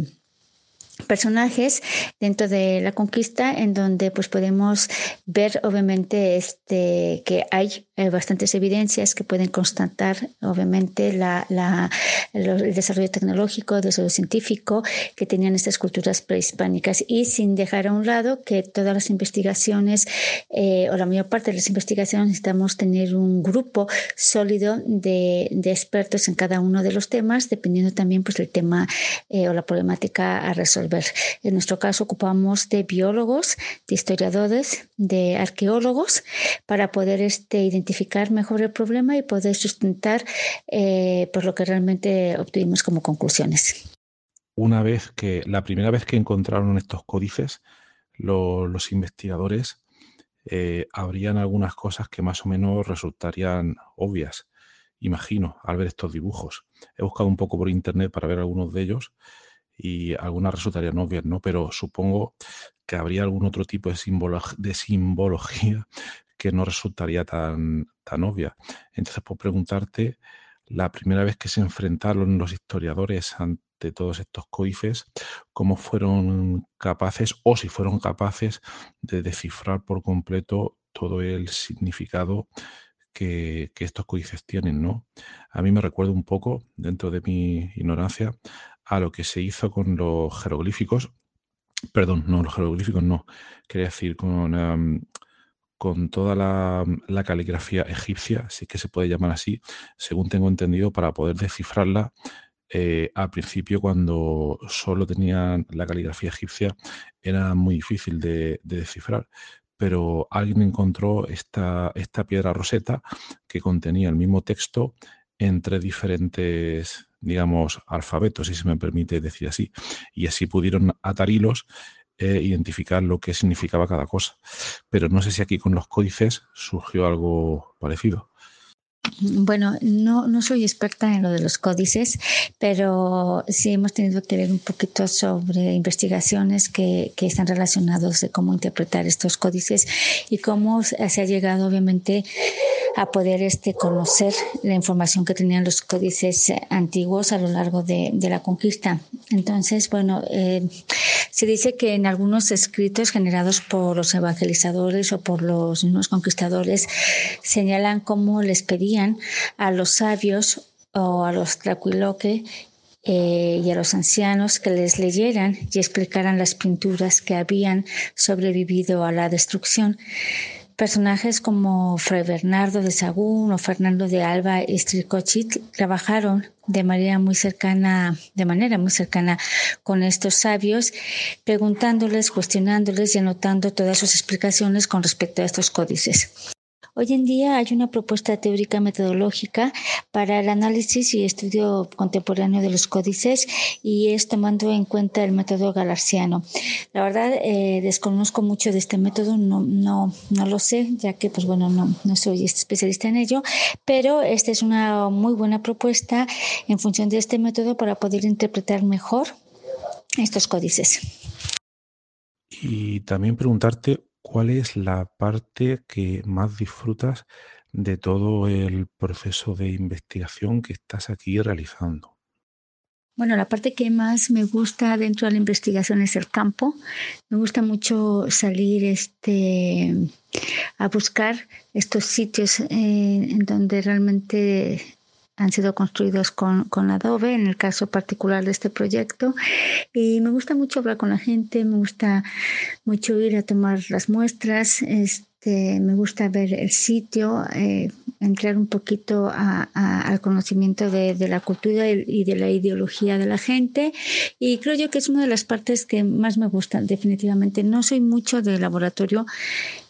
personajes dentro de la conquista en donde pues podemos ver obviamente este que hay eh, bastantes evidencias que pueden constatar obviamente la, el desarrollo tecnológico, el desarrollo científico que tenían estas culturas prehispánicas. Y sin dejar a un lado que todas las investigaciones eh, o la mayor parte de las investigaciones necesitamos tener un grupo sólido de, expertos en cada uno de los temas dependiendo también pues del tema eh, o la problemática a resolver en nuestro caso ocupamos de biólogos, de historiadores, de arqueólogos para poder este, identificar mejor el problema y poder sustentar eh, por lo que realmente obtuvimos como conclusiones. Una vez que, la primera vez que encontraron estos códices, los investigadores eh, habrían algunas cosas que más o menos resultarían obvias, imagino, al ver estos dibujos. He buscado un poco por internet para ver algunos de ellos y algunas resultarían obvias, ¿no? Pero supongo que habría algún otro tipo de, simbología que no resultaría tan, tan obvia. Entonces, por preguntarte, la primera vez que se enfrentaron los historiadores ante todos estos coifes, cómo fueron capaces o si fueron capaces de descifrar por completo todo el significado que, que, estos códices tienen, ¿no? A mí me recuerda un poco, dentro de mi ignorancia, a lo que se hizo con los jeroglíficos, perdón, no, los jeroglíficos no, quería decir con, em, con toda la, caligrafía egipcia, sí que se puede llamar así, según tengo entendido, para poder descifrarla. Eh, al principio, cuando solo tenían la caligrafía egipcia, era muy difícil de, de descifrar pero alguien encontró esta, esta piedra roseta que contenía el mismo texto entre diferentes digamos, alfabetos, si se me permite decir así. Y así pudieron atar hilos e identificar lo que significaba cada cosa. Pero no sé si aquí con los códices surgió algo parecido. Bueno, no, no soy experta en lo de los códices, pero sí hemos tenido que leer un poquito sobre investigaciones que, que están relacionados de cómo interpretar estos códices y cómo se ha llegado, obviamente, a poder este, conocer la información que tenían los códices antiguos a lo largo de, de la conquista. Entonces, bueno, eh, se dice que en algunos escritos generados por los evangelizadores o por los mismos conquistadores señalan cómo les pedían a los sabios o a los traquiloque eh, y a los ancianos que les leyeran y explicaran las pinturas que habían sobrevivido a la destrucción. Personajes como Fray Bernardo de Sagún o Fernando de Alba y Stricochit trabajaron de manera muy cercana, de manera muy cercana con estos sabios, preguntándoles, cuestionándoles y anotando todas sus explicaciones con respecto a estos códices. Hoy en día hay una propuesta teórica metodológica para el análisis y estudio contemporáneo de los códices y es tomando en cuenta el método galarciano. La verdad, eh, desconozco mucho de este método, no, no, no lo sé, ya que pues bueno, no, no soy especialista en ello, pero esta es una muy buena propuesta en función de este método para poder interpretar mejor estos códices. Y también preguntarte ¿cuál es la parte que más disfrutas de todo el proceso de investigación que estás aquí realizando? Bueno, la parte que más me gusta dentro de la investigación es el campo. Me gusta mucho salir este, a buscar estos sitios en donde realmente han sido construidos con, con, Adobe, en el caso particular de este proyecto. Y me gusta mucho hablar con la gente, me gusta mucho ir a tomar las muestras, este, me gusta ver el sitio, eh, entrar un poquito al conocimiento de, de, la cultura y de la ideología de la gente. Y creo yo que es una de las partes que más me gustan, definitivamente. No soy mucho de laboratorio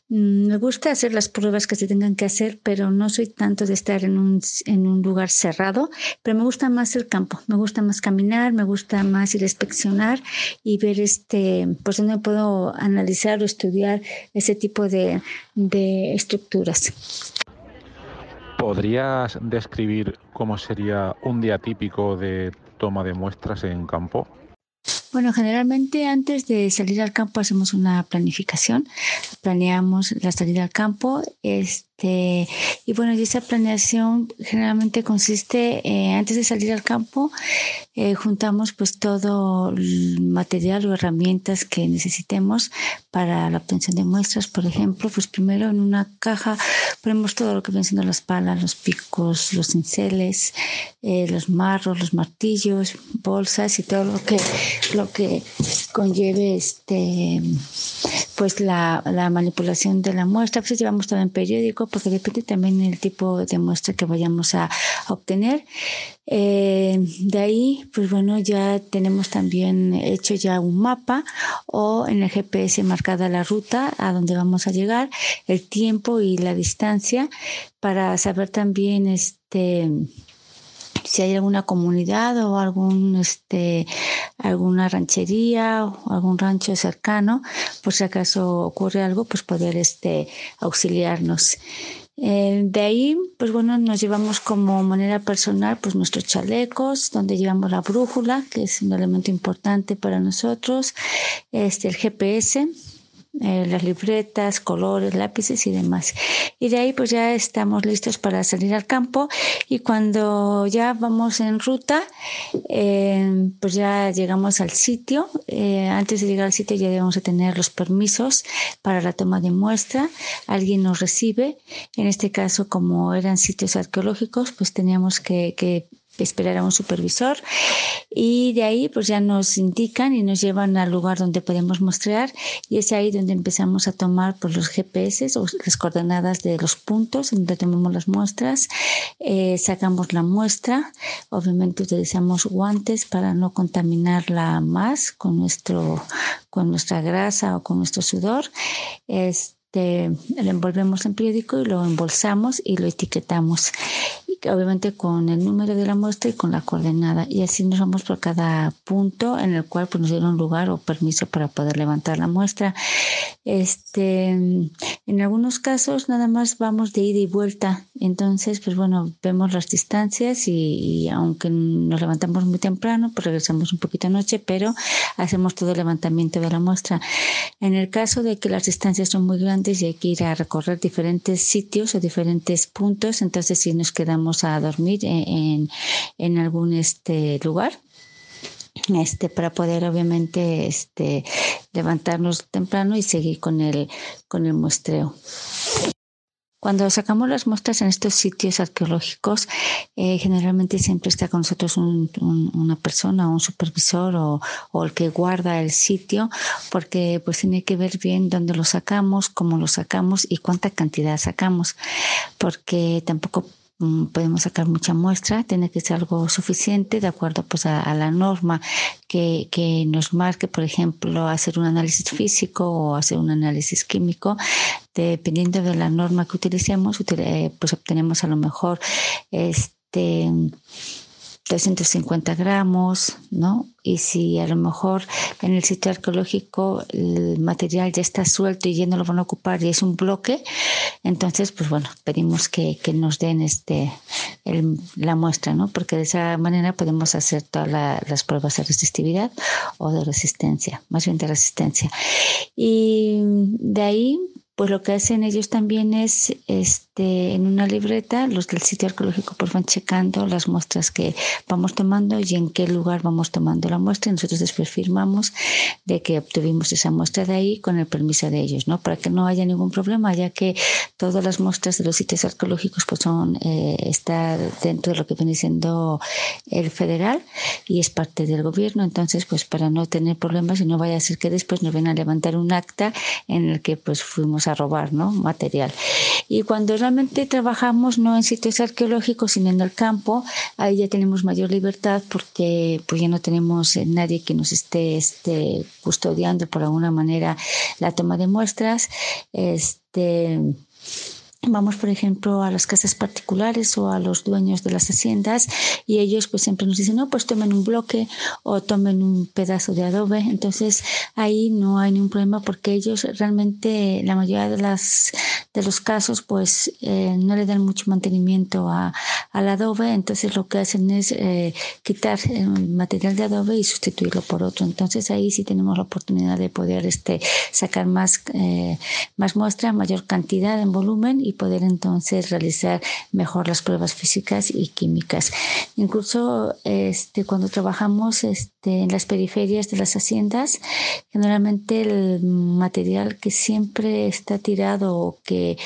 me gusta hacer las pruebas que se tengan que hacer, pero no soy tanto de estar en un, en un lugar cerrado, pero me gusta más el campo, me gusta más caminar, me gusta más ir a inspeccionar y ver este, pues dónde puedo analizar o estudiar ese tipo de estructuras. ¿Podrías describir cómo sería un día típico de toma de muestras en campo? Bueno, generalmente antes de salir al campo hacemos una planificación, planeamos la salida al campo, este, y bueno, esa planeación generalmente consiste, eh, antes de salir al campo, eh, juntamos pues todo el material o herramientas que necesitemos para la obtención de muestras, por ejemplo, pues primero en una caja ponemos todo lo que vienen siendo las palas, los picos, los cinceles, eh, los marros, los martillos, bolsas y todo lo que lo que conlleve este pues la, la manipulación de la muestra. Pues llevamos también porque depende también del tipo de muestra que vayamos a, obtener. Eh, de ahí, pues bueno, ya tenemos también hecho ya un mapa o en el GPS marcada la ruta a donde vamos a llegar, el tiempo y la distancia para saber también este si hay alguna comunidad o algún este alguna ranchería o algún rancho cercano por si acaso ocurre algo pues poder este auxiliarnos. Eh, de ahí, pues bueno, nos llevamos como manera personal pues nuestros chalecos, donde llevamos la brújula, que es un elemento importante para nosotros, este, el GPS, eh, las libretas, colores, lápices y demás. Y de ahí pues ya estamos listos para salir al campo y cuando ya vamos en ruta, eh, pues ya llegamos al sitio. Eh, antes de llegar al sitio ya debemos de tener los permisos para la toma de muestra. Alguien nos recibe. En este caso, como eran sitios arqueológicos, pues teníamos que, que esperar a un supervisor. Y de ahí pues ya nos indican y nos llevan al lugar donde podemos mostrar y es ahí donde empezamos a tomar pues los GPS o las coordenadas de los puntos donde tomamos las muestras. Eh, sacamos la muestra. Obviamente utilizamos guantes para no contaminarla más con nuestro con nuestra grasa o con nuestro sudor. Este lo envolvemos en periódico y lo embolsamos y lo etiquetamos obviamente con el número de la muestra y con la coordenada. Y así nos vamos por cada punto en el cual pues, nos dieron lugar o permiso para poder levantar la muestra. Este, en algunos casos nada más vamos de ida y vuelta. Entonces, pues bueno, vemos las distancias y, aunque nos levantamos muy temprano, pues regresamos un poquito anoche, pero hacemos todo el levantamiento de la muestra. En el caso de que las distancias son muy grandes y hay que ir a recorrer diferentes sitios o diferentes puntos, entonces sí nos quedamos a dormir en, en algún este lugar. Este para poder obviamente este levantarnos temprano y seguir con el con el muestreo. Cuando sacamos las muestras en estos sitios arqueológicos, eh, generalmente siempre está con nosotros una persona, un supervisor o, o, el que guarda el sitio, porque pues tiene que ver bien dónde lo sacamos, cómo lo sacamos y cuánta cantidad sacamos, porque tampoco podemos sacar mucha muestra, tiene que ser algo suficiente de acuerdo pues a, la norma que, que, nos marque, por ejemplo, hacer un análisis físico o hacer un análisis químico. Dependiendo de la norma que utilicemos, eh, pues obtenemos a lo mejor este 250 gramos, ¿no? Y si a lo mejor en el sitio arqueológico el material ya está suelto y ya no lo van a ocupar y es un bloque, entonces, pues bueno, pedimos que, que nos den este la muestra, ¿no? Porque de esa manera podemos hacer todas las pruebas de resistividad o de resistencia, más bien de resistencia. Y de ahí pues lo que hacen ellos también es este, en una libreta, los del sitio arqueológico pues van checando las muestras que vamos tomando y en qué lugar vamos tomando la muestra y nosotros después firmamos de que obtuvimos esa muestra de ahí con el permiso de ellos, ¿no? Para que no haya ningún problema, ya que todas las muestras de los sitios arqueológicos pues son, eh, está dentro de lo que viene siendo el federal y es parte del gobierno, entonces pues para no tener problemas y no vaya a ser que después nos vengan a levantar un acta en el que pues fuimos a robar ¿no? material. Y cuando realmente trabajamos no en sitios arqueológicos, sino en el campo, ahí ya tenemos mayor libertad porque pues ya no tenemos eh, nadie que nos esté, esté custodiando por alguna manera la toma de muestras. Este, Vamos, por ejemplo, a las casas particulares o a los dueños de las haciendas y ellos pues siempre nos dicen, no, pues tomen un bloque o tomen un pedazo de adobe. Entonces ahí no hay ningún problema porque ellos realmente, la mayoría de, las, de los casos, pues eh, no le dan mucho mantenimiento a, al adobe. Entonces lo que hacen es eh, quitar el material de adobe y sustituirlo por otro. Entonces ahí sí tenemos la oportunidad de poder este, sacar más, eh, más muestra, mayor cantidad en volumen y poder entonces realizar mejor las pruebas físicas y químicas. Incluso este, cuando trabajamos este, en las periferias de las haciendas, generalmente el material que siempre está tirado o que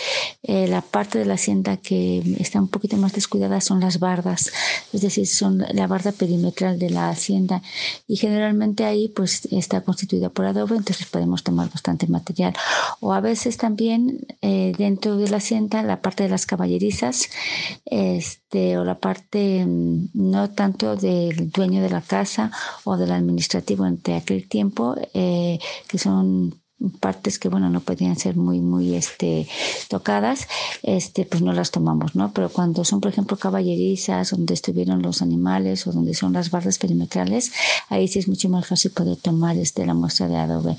eh, la parte de la hacienda que está un poquito más descuidada son las bardas, es decir, son la barda perimetral de la hacienda y generalmente ahí pues está constituida por adobe, entonces podemos tomar bastante material. O a veces también eh, dentro de la hacienda la parte de las caballerizas, este, o la parte mm, no tanto del dueño de la casa o del administrativo entre aquel tiempo, eh, que son partes que bueno no podían ser muy muy este tocadas este pues no las tomamos no pero cuando son por ejemplo caballerizas donde estuvieron los animales o donde son las barras perimetrales ahí sí es mucho más fácil poder tomar este la muestra de adobe.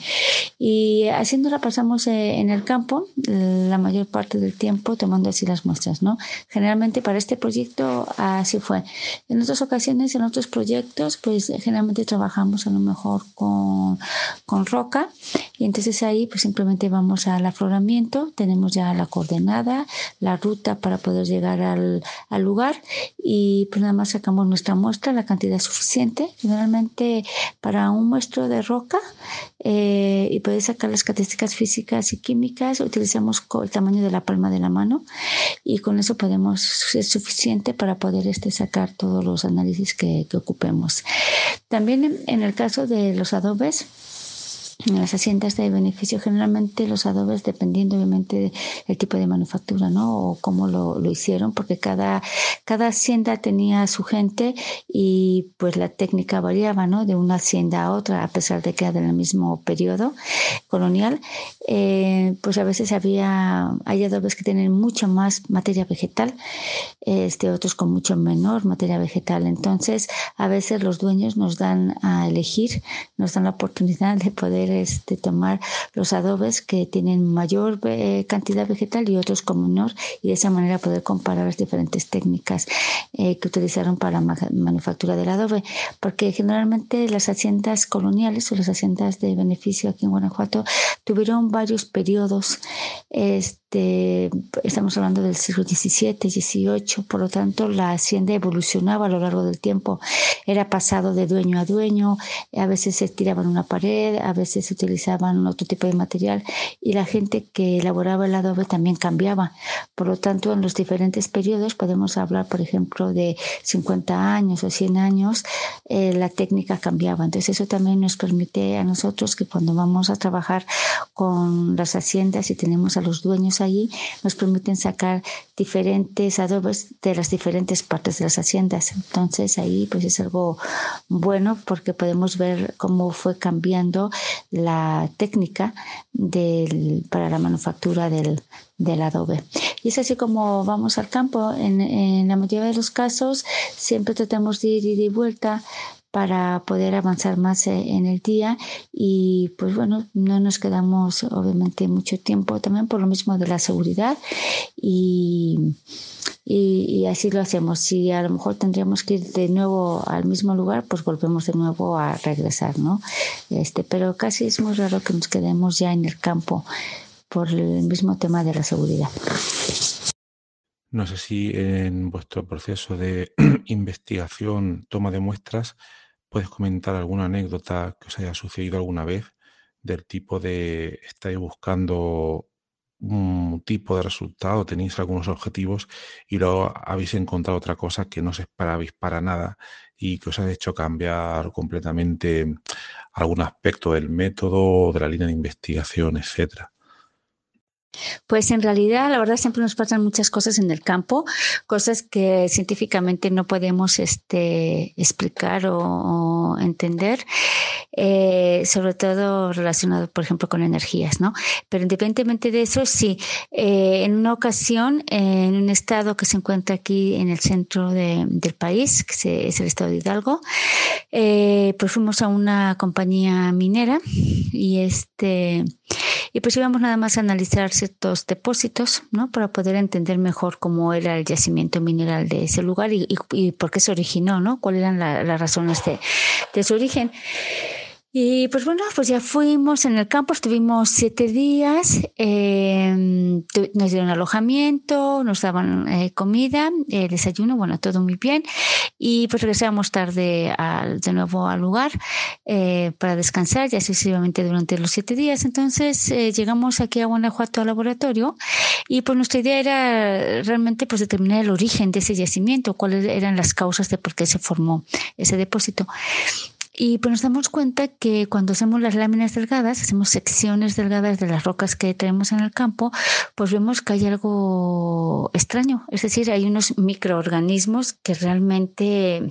Y haciéndola pasamos eh, en el campo la mayor parte del tiempo tomando así las muestras no generalmente para este proyecto así fue. En otras ocasiones en otros proyectos pues generalmente trabajamos a lo mejor con con roca y entonces ahí pues simplemente vamos al afloramiento, tenemos ya la coordenada, la ruta para poder llegar al, al lugar y pues nada más sacamos nuestra muestra, la cantidad suficiente. Generalmente para un muestro de roca eh, y poder sacar las características físicas y químicas utilizamos el tamaño de la palma de la mano y con eso podemos ser suficiente para poder este, sacar todos los análisis que, que ocupemos. También en el caso de los adobes, en las haciendas de beneficio generalmente los adobes dependiendo obviamente del tipo de manufactura no o cómo lo, lo, hicieron porque cada cada hacienda tenía su gente y pues la técnica variaba no de una hacienda a otra a pesar de que era del mismo periodo colonial. Eh, pues a veces había hay adobes que tienen mucho más materia vegetal este otros con mucho menor materia vegetal. Entonces a veces los dueños nos dan a elegir nos dan la oportunidad de poder este, tomar los adobes que tienen mayor eh, cantidad vegetal y otros con menor y de esa manera poder comparar las diferentes técnicas eh, que utilizaron para la manufactura del adobe. Porque generalmente las haciendas coloniales o las haciendas de beneficio aquí en Guanajuato tuvieron varios periodos. Este, estamos hablando del siglo XVII, XVIII, por lo tanto la hacienda evolucionaba a lo largo del tiempo. Era pasado de dueño a dueño, a veces se tiraban una pared, a veces se utilizaban otro tipo de material y la gente que elaboraba el adobe también cambiaba. Por lo tanto, en los diferentes periodos podemos hablar, por ejemplo, de 50 años o 100 años, eh, la técnica cambiaba. Entonces, eso también nos permite a nosotros que cuando vamos a trabajar con las haciendas y tenemos a los dueños allí, nos permiten sacar diferentes adobes de las diferentes partes de las haciendas. Entonces, ahí pues es algo bueno porque podemos ver cómo fue cambiando la técnica para la manufactura del, del adobe. Y es así como vamos al campo. En, en, la mayoría de los casos siempre tratamos de ir y de vuelta para poder avanzar más eh, en el día y pues bueno, no nos quedamos obviamente mucho tiempo también por lo mismo de la seguridad y, y, así lo hacemos. Si a lo mejor tendríamos que ir de nuevo al mismo lugar, pues volvemos de nuevo a regresar, ¿no? Este, pero casi es muy raro que nos quedemos ya en el campo por el mismo tema de la seguridad. No sé si en vuestro proceso de investigación, toma de muestras, puedes comentar alguna anécdota que os haya sucedido alguna vez del tipo de estáis buscando un tipo de resultado, tenéis algunos objetivos y luego habéis encontrado otra cosa que no os esperabais para nada y que os ha hecho cambiar completamente algún aspecto del método, de la línea de investigación, etcétera. Pues en realidad, la verdad, siempre nos pasan muchas cosas en el campo, cosas que científicamente no podemos este, explicar o, entender, eh, sobre todo relacionado, por ejemplo, con energías, ¿no? Pero independientemente de eso, sí, eh, en una ocasión, en un estado que se encuentra aquí en el centro del país, que es el estado de Hidalgo, eh, pues fuimos a una compañía minera y este y pues íbamos nada más a analizar ciertos depósitos, ¿no? Para poder entender mejor cómo era el yacimiento mineral de ese lugar y, por qué se originó, ¿no? Cuáles eran las razones de, de su origen. Y pues bueno, pues ya fuimos en el campo, estuvimos siete días, em, nos dieron alojamiento, nos daban eh, comida, eh, desayuno, bueno, todo muy bien. Y pues regresamos tarde al, de nuevo al lugar eh, para descansar, ya sucesivamente durante los siete días. Entonces llegamos aquí a Guanajuato al laboratorio y pues nuestra idea era realmente pues determinar el origen de ese yacimiento, cuáles eran las causas de por qué se formó ese depósito. Y pues nos damos cuenta que cuando hacemos las láminas delgadas, hacemos secciones delgadas de las rocas que tenemos en el campo, pues vemos que hay algo extraño. Es decir, hay unos microorganismos que realmente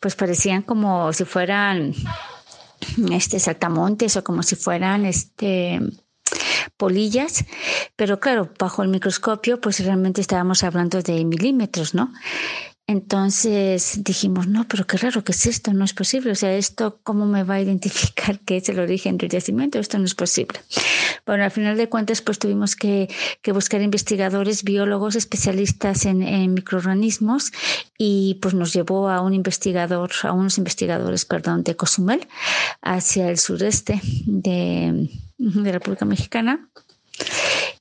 pues parecían como si fueran este saltamontes o como si fueran este polillas, pero claro, bajo el microscopio pues realmente estábamos hablando de milímetros, ¿no? Entonces dijimos, no, pero qué raro, ¿qué es esto? No es posible. O sea, ¿esto cómo me va a identificar qué es el origen del yacimiento? Esto no es posible. Bueno, al final de cuentas, pues tuvimos que, buscar investigadores, biólogos, especialistas en, microorganismos y pues nos llevó a un investigador, a unos investigadores, perdón, de Cozumel, hacia el sureste de, de la República Mexicana.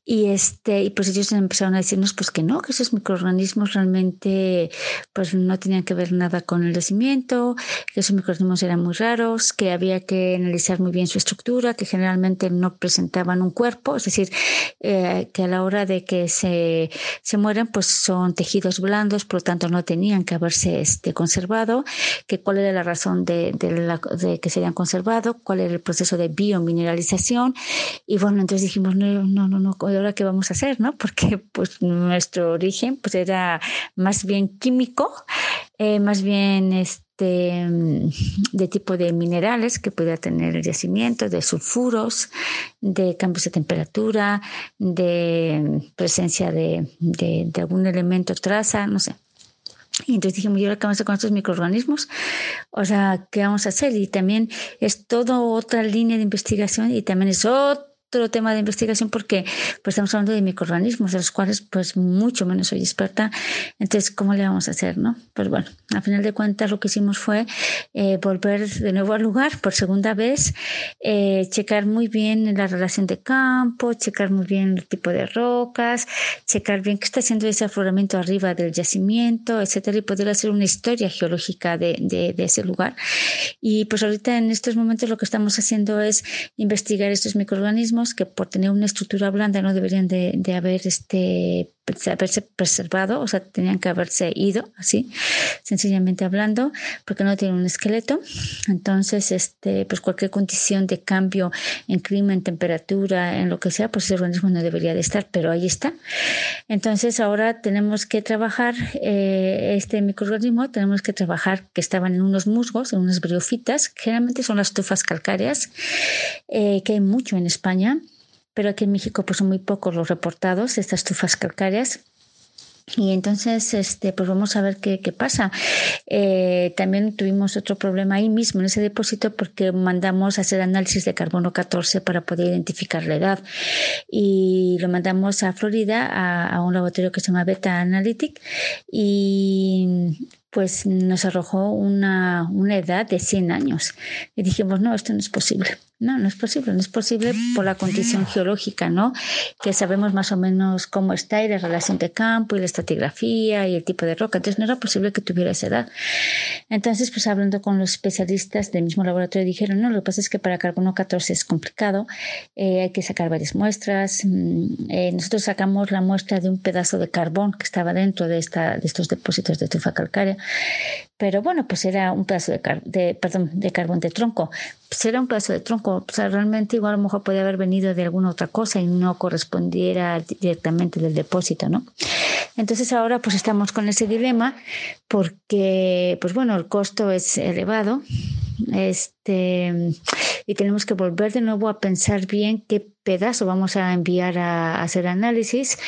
Y, este, y pues ellos empezaron a decirnos pues que no, que esos microorganismos realmente pues no tenían que ver nada con el nacimiento, que esos microorganismos eran muy raros, que había que analizar muy bien su estructura, que generalmente no presentaban un cuerpo, es decir, eh, que a la hora de que se, se mueren pues son tejidos blandos, por lo tanto no tenían que haberse este, conservado, que cuál era la razón de, de, que se hayan conservado, cuál era el proceso de biomineralización y bueno, entonces dijimos no, no, no, no ahora qué vamos a hacer, ¿no? Porque pues nuestro origen pues era más bien químico, eh, más bien este de tipo de minerales que podía tener el yacimiento, de sulfuros, de cambios de temperatura, de presencia de, de, algún elemento traza, no sé. Y entonces dijimos, ¿y ahora qué vamos a hacer con estos microorganismos? O sea, ¿qué vamos a hacer? Y también es toda otra línea de investigación y también es otro otro tema de investigación porque pues estamos hablando de microorganismos de los cuales pues mucho menos soy experta. Entonces cómo le vamos a hacer no pues bueno al final de cuentas lo que hicimos fue eh, volver de nuevo al lugar por segunda vez eh, checar muy bien la relación de campo checar muy bien el tipo de rocas checar bien qué está haciendo ese afloramiento arriba del yacimiento etcétera y poder hacer una historia geológica de, de, de ese lugar. Y pues ahorita en estos momentos lo que estamos haciendo es investigar estos microorganismos que por tener una estructura blanda no deberían de, de haber este haberse preservado, o sea, tenían que haberse ido, así, sencillamente hablando, porque no tienen un esqueleto. Entonces, este, pues cualquier condición de cambio en clima, en temperatura, en lo que sea, pues ese organismo no debería de estar, pero ahí está. Entonces, ahora tenemos que trabajar eh, este microorganismo, tenemos que trabajar que estaban en unos musgos, en unas briofitas, generalmente son las tufas calcáreas, eh, que hay mucho en España pero aquí en México pues son muy pocos los reportados, estas estufas calcáreas. Y entonces, este, pues vamos a ver qué, qué pasa. Eh, también tuvimos otro problema ahí mismo en ese depósito porque mandamos a hacer análisis de carbono 14 para poder identificar la edad. Y lo mandamos a Florida a, a un laboratorio que se llama Beta Analytic y pues nos arrojó una, una edad de 100 años. Y dijimos, no, esto no es posible. No, no es posible, no es posible por la condición geológica, ¿no? Que sabemos más o menos cómo está y la relación de campo y la estratigrafía y el tipo de roca. Entonces no era posible que tuviera esa edad. Entonces, pues hablando con los especialistas del mismo laboratorio, dijeron, no, lo que pasa es que para carbono 14 es complicado, eh, hay que sacar varias muestras. Mm, eh, nosotros sacamos la muestra de un pedazo de carbón que estaba dentro de, esta, de estos depósitos de tufa calcárea, pero bueno, pues era un pedazo de, de, perdón, de carbón de tronco. Pues era un pedazo de tronco. O sea, realmente igual a lo mejor podía haber venido de alguna otra cosa y no correspondiera directamente del depósito, ¿no? Entonces ahora pues estamos con ese dilema porque, pues bueno, el costo es elevado. Este, y tenemos que volver de nuevo a pensar bien qué pedazo vamos a enviar a, hacer análisis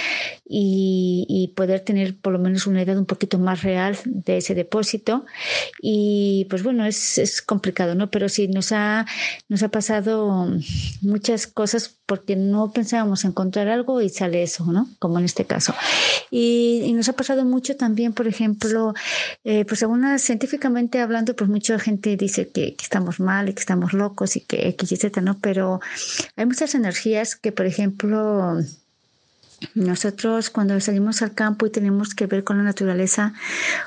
y, poder tener por lo menos una idea un poquito más real de ese depósito. Y pues bueno, es, es complicado, ¿no? Pero sí nos ha, nos ha pasado muchas cosas porque no pensábamos encontrar algo y sale eso, ¿no? Como en este caso. Y, nos ha pasado mucho también, por ejemplo, eh, pues algunas científicamente hablando, pues mucha gente dice que, que estamos mal y que estamos locos y que X, etcétera, ¿no? Pero hay muchas energías que, por ejemplo, nosotros cuando salimos al campo y tenemos que ver con la naturaleza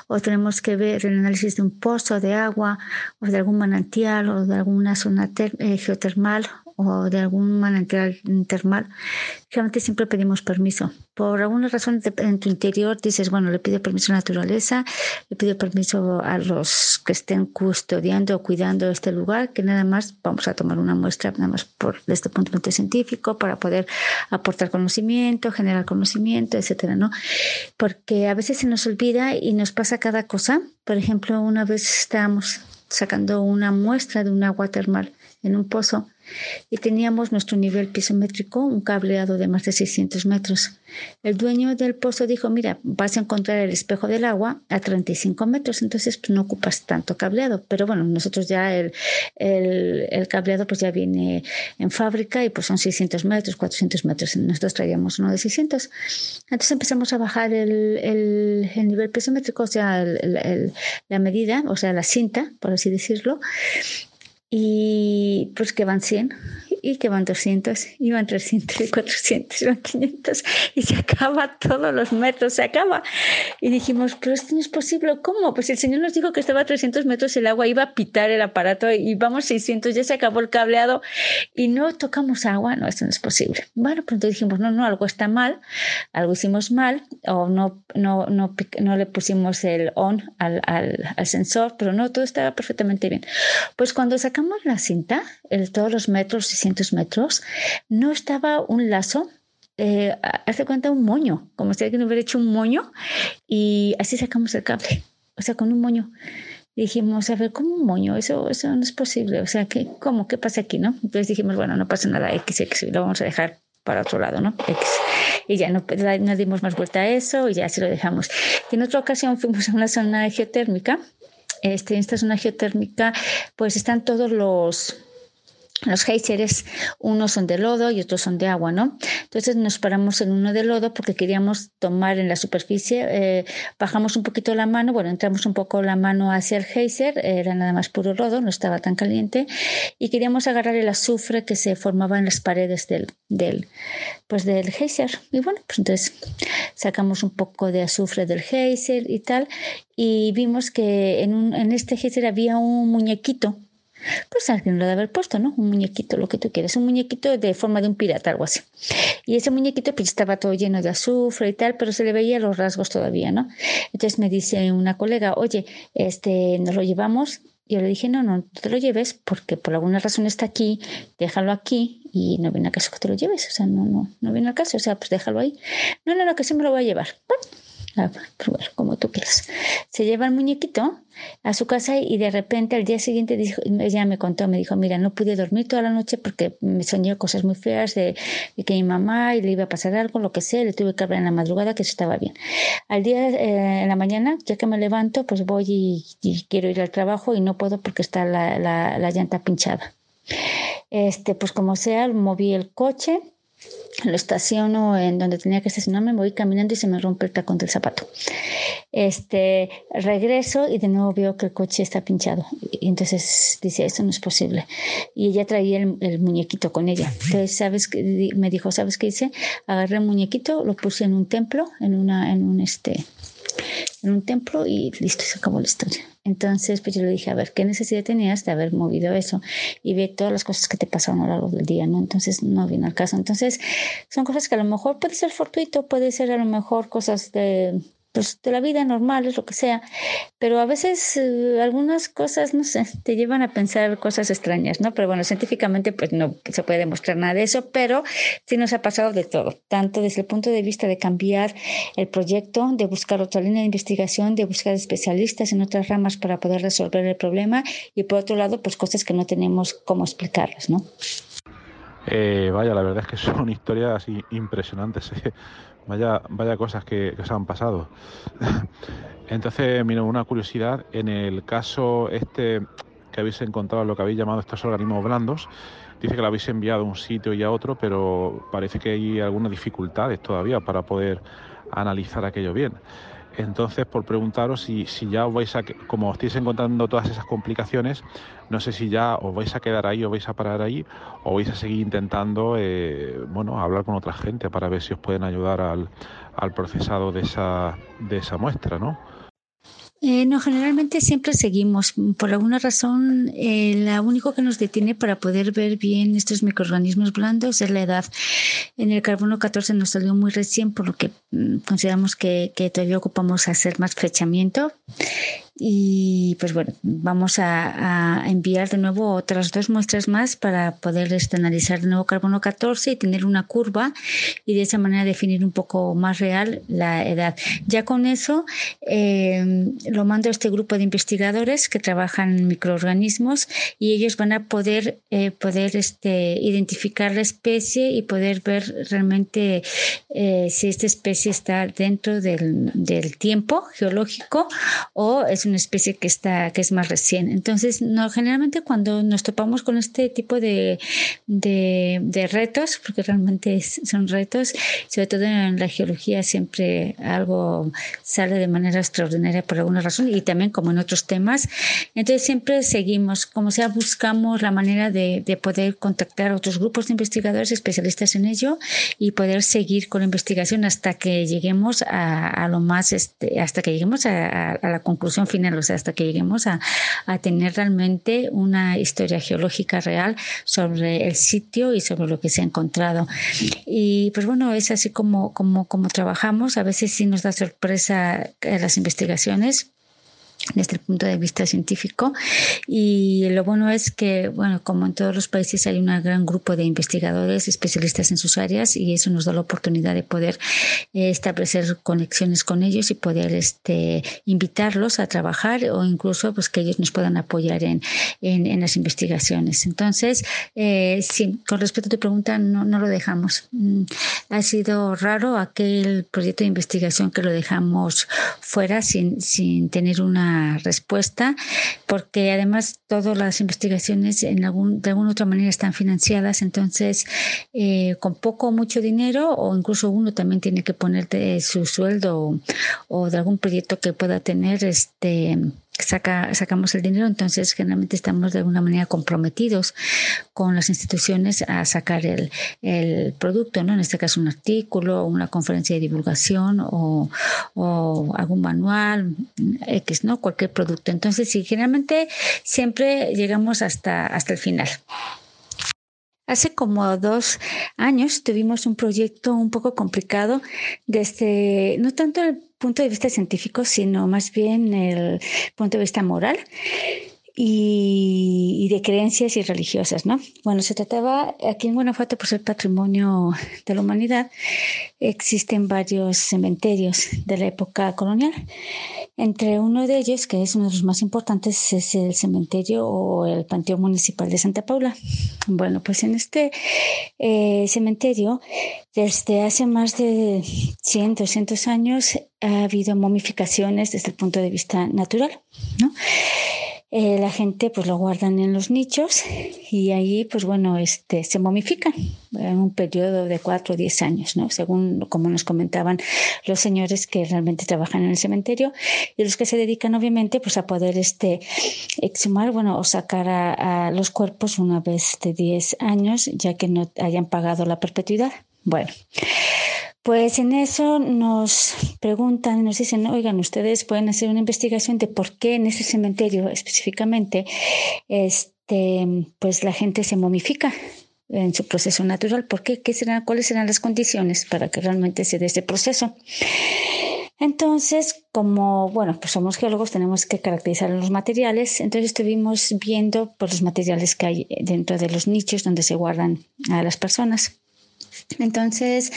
o tenemos que ver el análisis de un pozo de agua o de algún manantial o de alguna zona eh, geotermal o de algún manantial termal, realmente siempre pedimos permiso. Por alguna razón en tu interior dices, bueno, le pido permiso a la naturaleza, le pido permiso a los que estén custodiando o cuidando este lugar, que nada más vamos a tomar una muestra, nada más por desde este punto de vista científico, para poder aportar conocimiento, generar conocimiento, etcétera, ¿no? Porque a veces se nos olvida y nos pasa cada cosa. Por ejemplo, una vez estábamos sacando una muestra de un agua termal en un pozo y teníamos nuestro nivel pisométrico, un cableado de más de 600 metros. El dueño del pozo dijo, mira, vas a encontrar el espejo del agua a 35 metros, entonces pues, no ocupas tanto cableado. Pero bueno, nosotros ya el, el, cableado pues ya viene en fábrica y pues son 600 metros, 400 metros. Nosotros traíamos uno de 600. Entonces empezamos a bajar el, el nivel pisométrico, o sea, la medida, o sea, la cinta, por así decirlo y pues que van 100 y que van 200, y van 300 y 400 y van 500 y se acaba todos los metros, se acaba. Y dijimos, pero esto no es posible, ¿cómo? Pues el Señor nos dijo que estaba a 300 metros el agua, iba a pitar el aparato y vamos 600, ya se acabó el cableado y no tocamos agua, no, esto no es posible. Bueno, pues entonces dijimos, no, no, algo está mal, algo hicimos mal o no, no, no, no le pusimos el on al, al, sensor, pero no, todo estaba perfectamente bien. Pues cuando sacamos la cinta, el, todos los metros y metros, no estaba un lazo eh, hace cuenta un moño, como si alguien hubiera hecho un moño y así sacamos el cable, o sea, con un moño. Dijimos, a ver, ¿cómo un moño? Eso, eso no es posible. O sea, ¿qué, ¿cómo? ¿Qué pasa aquí? ¿no? Entonces dijimos, bueno, no pasa nada, X, X, lo vamos a dejar para otro lado, ¿no? X. Y ya no, no dimos más vuelta a eso y ya se lo dejamos. Y en otra ocasión fuimos a una zona geotérmica. Este, en esta zona geotérmica, pues están todos los los geysers, unos son de lodo y otros son de agua, ¿no? Entonces nos paramos en uno de lodo porque queríamos tomar en la superficie, eh, bajamos un poquito la mano, bueno, entramos un poco la mano hacia el geyser, era nada más puro lodo, no estaba tan caliente, y queríamos agarrar el azufre que se formaba en las paredes del, del, pues del geyser. Y bueno, pues entonces sacamos un poco de azufre del geyser y tal, y vimos que en, un, en este geyser había un muñequito pues alguien lo debe haber puesto, ¿no? Un muñequito, lo que tú quieres, un muñequito de forma de un pirata, algo así. Y ese muñequito pues estaba todo lleno de azufre y tal, pero se le veía los rasgos todavía, ¿no? Entonces me dice una colega, oye, este, nos lo llevamos. Yo le dije, no, no, te lo lleves porque por alguna razón está aquí, déjalo aquí y no viene a caso que te lo lleves. O sea, no, no, no viene al caso, o sea, pues déjalo ahí. No, no, no, que sí me lo voy a llevar. Bueno, como tú quieras. Se lleva el muñequito a su casa y de repente al día siguiente dijo, ella me contó, me dijo, mira, no pude dormir toda la noche porque me soñé cosas muy feas de, que mi mamá y le iba a pasar algo, lo que sea, le tuve que hablar en la madrugada que eso estaba bien. Al día, eh, en la mañana, ya que me levanto, pues voy y, quiero ir al trabajo y no puedo porque está la, la, la llanta pinchada. Este, pues como sea, moví el coche, lo estaciono en donde tenía que estacionarme, me voy caminando y se me rompe el tacón del zapato. Este, regreso y de nuevo veo que el coche está pinchado. Y entonces dice, esto no es posible. Y ella traía el, muñequito con ella. Entonces, ¿sabes qué? Me dijo, ¿sabes qué hice? Agarré el muñequito, lo puse en un templo, en, una, en un este, en un templo y listo, se acabó la historia. Entonces, pues yo le dije, a ver, ¿qué necesidad tenías de haber movido eso? Y ve todas las cosas que te pasaron a lo largo del día, ¿no? Entonces, no viene al caso. Entonces, son cosas que a lo mejor puede ser fortuito, puede ser a lo mejor cosas de pues, de la vida normal, es lo que sea, pero a veces eh, algunas cosas, no sé, te llevan a pensar cosas extrañas, ¿no? Pero bueno, científicamente pues no se puede demostrar nada de eso, pero sí nos ha pasado de todo, tanto desde el punto de vista de cambiar el proyecto, de buscar otra línea de investigación, de buscar especialistas en otras ramas para poder resolver el problema y por otro lado, pues cosas que no tenemos cómo explicarlas, ¿no? Eh, vaya, la verdad es que son historias impresionantes. ¿eh? Vaya, vaya cosas que, que os han pasado. Entonces, mira, una curiosidad, en el caso este que habéis encontrado, lo que habéis llamado estos organismos blandos, dice que lo habéis enviado a un sitio y a otro, pero parece que hay algunas dificultades todavía para poder analizar aquello bien. Entonces, por preguntaros si, si ya os vais a, como os estáis encontrando todas esas complicaciones, no sé si ya os vais a quedar ahí o vais a parar ahí o vais a seguir intentando, eh, bueno, hablar con otra gente para ver si os pueden ayudar al, al procesado de esa, de esa muestra, ¿no? Eh, no, generalmente siempre seguimos. Por alguna razón, eh, lo único que nos detiene para poder ver bien estos microorganismos blandos es la edad. En el carbono 14 nos salió muy recién, por lo que mm, consideramos que, que todavía ocupamos hacer más flechamiento y pues bueno, vamos a, enviar de nuevo otras dos muestras más para poder este, analizar de nuevo carbono 14 y tener una curva y de esa manera definir un poco más real la edad. Ya con eso em, lo mando a este grupo de investigadores que trabajan en microorganismos y ellos van a poder, eh, poder este, identificar la especie y poder ver realmente eh, si esta especie está dentro del, del tiempo geológico o es una especie que está que es más recién. Entonces, no, generalmente cuando nos topamos con este tipo de, de, retos, porque realmente son retos, sobre todo en la geología siempre algo sale de manera extraordinaria por alguna razón y también como en otros temas. Entonces, siempre seguimos, como sea, buscamos la manera de, de poder contactar a otros grupos de investigadores especialistas en ello y poder seguir con la investigación hasta que lleguemos a, a lo más, este, hasta que lleguemos a, a la conclusión final, hasta que lleguemos a, a, tener realmente una historia geológica real sobre el sitio y sobre lo que se ha encontrado. Y pues bueno, es así como, como, como trabajamos. A veces sí nos da sorpresa las investigaciones desde el punto de vista científico. Y lo bueno es que bueno como en todos los países hay un gran grupo de investigadores especialistas en sus áreas y eso nos da la oportunidad de poder eh, establecer conexiones con ellos y poder este invitarlos a trabajar o incluso pues que ellos nos puedan apoyar en, en, las investigaciones. Entonces eh, sí con respecto a tu pregunta no, no lo dejamos. Mm, ha sido raro aquel proyecto de investigación que lo dejamos fuera sin, sin tener una respuesta, porque además todas las investigaciones en algún, de alguna otra manera están financiadas, entonces eh, con poco o mucho dinero o incluso uno también tiene que poner de su sueldo o de algún proyecto que pueda tener este saca, sacamos el dinero, entonces generalmente estamos de alguna manera comprometidos con las instituciones a sacar el, el producto, ¿no? En este caso un artículo, una conferencia de divulgación o, o, algún manual, X, ¿no? Cualquier producto. Entonces, sí, generalmente siempre llegamos hasta, hasta el final. Hace como dos años tuvimos un proyecto un poco complicado desde, no tanto el punto de vista científico, sino más bien el punto de vista moral y, de creencias y religiosas, ¿no? Bueno, se trataba, aquí en Guanajuato, por ser patrimonio de la humanidad, existen varios cementerios de la época colonial. Entre uno de ellos, que es uno de los más importantes, es el cementerio o el Panteón Municipal de Santa Paula. Bueno, pues en este eh, cementerio, desde hace más de 100, 200 años, ha habido momificaciones desde el punto de vista natural, ¿no? Eh, la gente pues lo guardan en los nichos y ahí pues bueno, este, se momifican en un periodo de cuatro o diez años, ¿no? Según como nos comentaban los señores que realmente trabajan en el cementerio y los que se dedican obviamente pues a poder este, exhumar, bueno, o sacar a, a los cuerpos una vez de diez años ya que no hayan pagado la perpetuidad. Bueno, pues en eso nos preguntan, nos dicen, oigan, ustedes pueden hacer una investigación de por qué en ese cementerio específicamente, este, pues la gente se momifica en su proceso natural. ¿Por qué? ¿Qué serán, ¿Cuáles serán las condiciones para que realmente se dé este proceso? Entonces, como, bueno, pues somos geólogos, tenemos que caracterizar los materiales. Entonces estuvimos viendo pues, los materiales que hay dentro de los nichos donde se guardan a las personas. Entonces,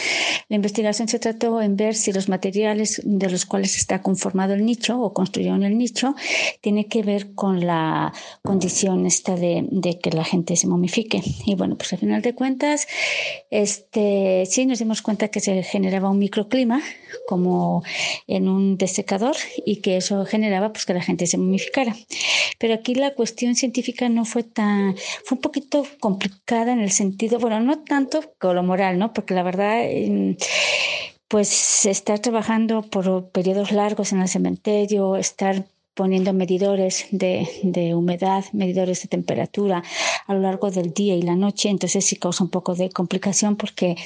la investigación se trató en ver si los materiales de los cuales está conformado el nicho o construyeron el nicho tiene que ver con la condición esta de, que la gente se momifique. Y bueno, pues al final de cuentas, este, sí nos dimos cuenta que se generaba un microclima como en un desecador y que eso generaba pues que la gente se momificara. Pero aquí la cuestión científica no fue tan, fue un poquito complicada en el sentido, bueno, no tanto con lo moral, ¿no? Porque la verdad, pues estar trabajando por periodos largos en el cementerio, estar poniendo medidores de, humedad, medidores de temperatura a lo largo del día y la noche, entonces sí causa un poco de complicación porque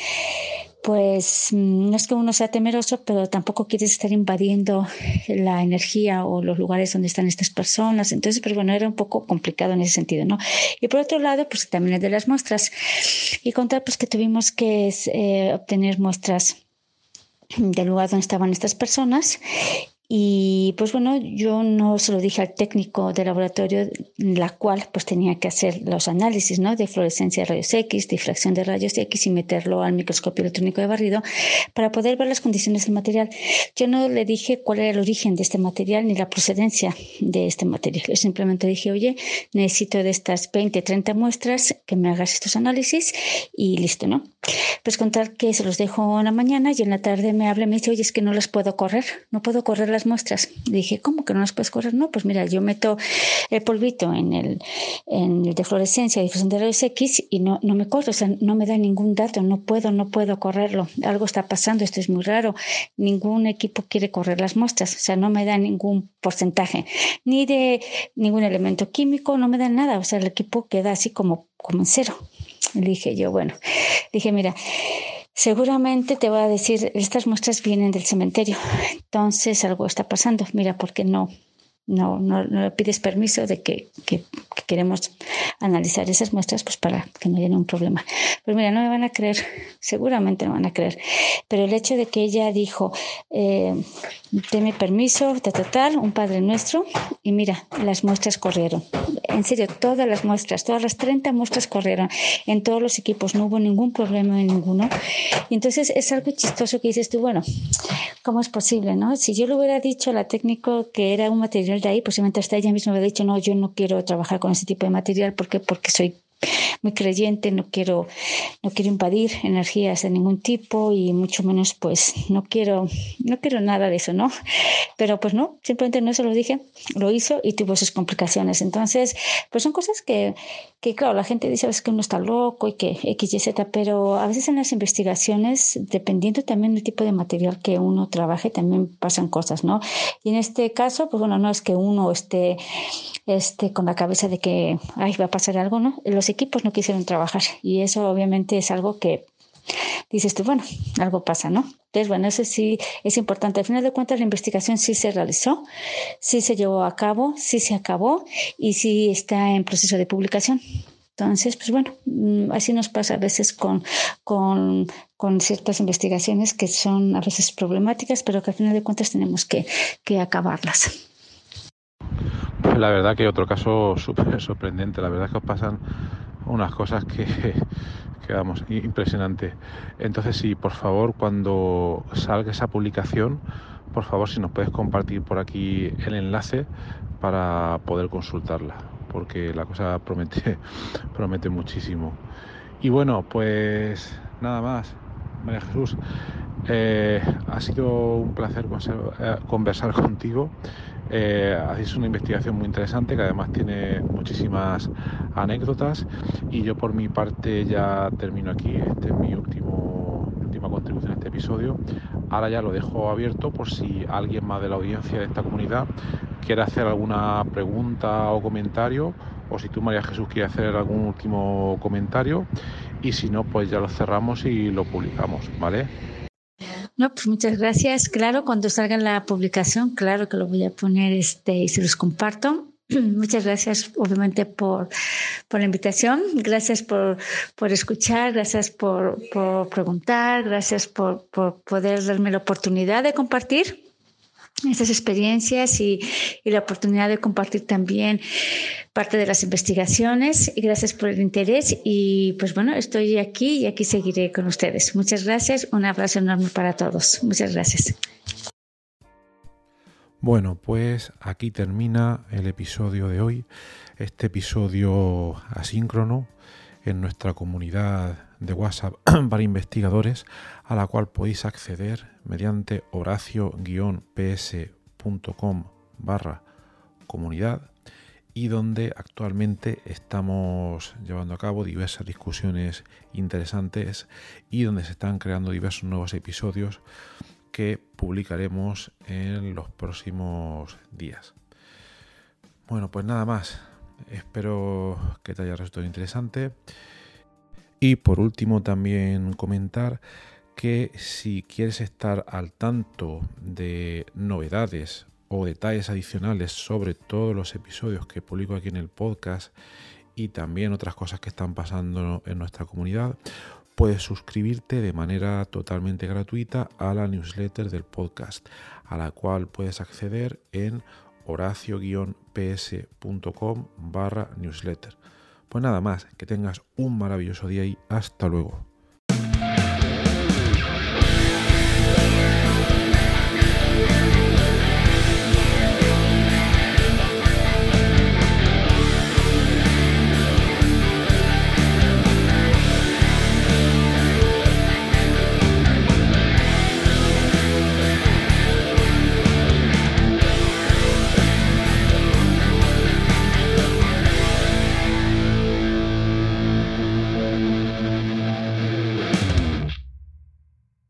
pues mm, no es que uno sea temeroso, pero tampoco quieres estar invadiendo la energía o los lugares donde están estas personas. Entonces, pero bueno, era un poco complicado en ese sentido, ¿no? Y por otro lado, pues también es de las muestras. Y contar, pues que tuvimos que eh, obtener muestras del lugar donde estaban estas personas y pues bueno, yo no se lo dije al técnico de laboratorio, la cual pues tenía que hacer los análisis ¿no? de fluorescencia de rayos X, difracción de rayos X y meterlo al microscopio electrónico de barrido para poder ver las condiciones del material. Yo no le dije cuál era el origen de este material ni la procedencia de este material. Yo simplemente dije, oye, necesito de estas 20, 30 muestras que me hagas estos análisis y listo, ¿no? Pues contar que se los dejo en la mañana y en la tarde me habla y me dice, oye, es que no las puedo correr, no puedo correr las muestras. dije, ¿cómo que no las puedes correr? No, pues mira, yo meto el polvito en el, en el de fluorescencia, difusión de rayos X y no, no me corre, o sea, no me da ningún dato, no puedo, no puedo correrlo. Algo está pasando, esto es muy raro. Ningún equipo quiere correr las muestras, o sea, no me da ningún porcentaje, ni de ningún elemento químico, no me da nada, o sea, el equipo queda así como, como en cero. Le dije yo, bueno, dije, mira, seguramente te va a decir, estas muestras vienen del cementerio, entonces algo está pasando, mira, ¿por qué no? No, no, no le pides permiso de que, que, queremos analizar esas muestras pues para que no haya ningún problema. Pues mira, no me van a creer, seguramente no van a creer, pero el hecho de que ella dijo, eh, deme permiso, de total, un Padre Nuestro, y mira, las muestras corrieron. En serio, todas las muestras, todas las 30 muestras corrieron en todos los equipos, no hubo ningún problema en ninguno. Y entonces es algo chistoso que dices tú, bueno, ¿cómo es posible? no? Si yo le hubiera dicho a la técnico que era un material de ahí, posiblemente hasta ella misma hubiera dicho, no, yo no quiero trabajar con ese tipo de material, ¿por qué? Porque soy muy creyente, no quiero, no quiero invadir energías de ningún tipo y mucho menos pues no quiero, no quiero nada de eso, ¿no? Pero pues no, simplemente no se lo dije, lo hizo y tuvo sus complicaciones. Entonces, pues son cosas que, que claro, la gente dice a veces que uno está loco y que X, Y, Z, pero a veces en las investigaciones, dependiendo también del tipo de material que uno trabaje, también pasan cosas, ¿no? Y en este caso, pues bueno, no es que uno esté, esté con la cabeza de que, ay, va a pasar algo, ¿no? Los equipos no quisieron trabajar y eso obviamente es algo que dices tú, bueno, algo pasa, ¿no? Entonces, bueno, eso sí es importante. Al final de cuentas, la investigación sí se realizó, sí se llevó a cabo, sí se acabó y sí está en proceso de publicación. Entonces, pues bueno, mm, así nos pasa a veces con, con, con, ciertas investigaciones que son a veces problemáticas, pero que al final de cuentas tenemos que, que acabarlas. La verdad que otro caso súper sorprendente, la verdad es que os pasan unas cosas que, que vamos, impresionante. Entonces sí, por favor, cuando salga esa publicación, por favor, si nos puedes compartir por aquí el enlace para poder consultarla, porque la cosa promete, promete muchísimo. Y bueno, pues nada más. María Jesús, eh, ha sido un placer eh, conversar contigo. Eh, hacéis una investigación muy interesante que además tiene muchísimas anécdotas y yo por mi parte ya termino aquí. Este es mi último, última contribución a este episodio. Ahora ya lo dejo abierto por si alguien más de la audiencia de esta comunidad quiere hacer alguna pregunta o comentario o si tú María Jesús quieres hacer algún último comentario y si no pues ya lo cerramos y lo publicamos, ¿vale? No, pues muchas gracias. Claro, cuando salga la publicación, claro que lo voy a poner este y se los comparto. Muchas gracias, obviamente, por, por la invitación. Gracias por, por escuchar, gracias por, por preguntar, gracias por, por poder darme la oportunidad de compartir estas experiencias y, la oportunidad de compartir también parte de las investigaciones. Y gracias por el interés. Y pues bueno, estoy aquí y aquí seguiré con ustedes. Muchas gracias. Un abrazo enorme para todos. Muchas gracias. Bueno, pues aquí termina el episodio de hoy. Este episodio asíncrono en nuestra comunidad de WhatsApp para investigadores a la cual podéis acceder mediante horacio-ps.com barra comunidad y donde actualmente estamos llevando a cabo diversas discusiones interesantes y donde se están creando diversos nuevos episodios que publicaremos en los próximos días. Bueno, pues nada más. Espero que te haya resultado interesante. Y por último también comentar que si quieres estar al tanto de novedades o detalles adicionales sobre todos los episodios que publico aquí en el podcast y también otras cosas que están pasando en nuestra comunidad, puedes suscribirte de manera totalmente gratuita a la newsletter del podcast, a la cual puedes acceder en horacio-ps.com barra newsletter. Pues nada más, que tengas un maravilloso día y hasta luego.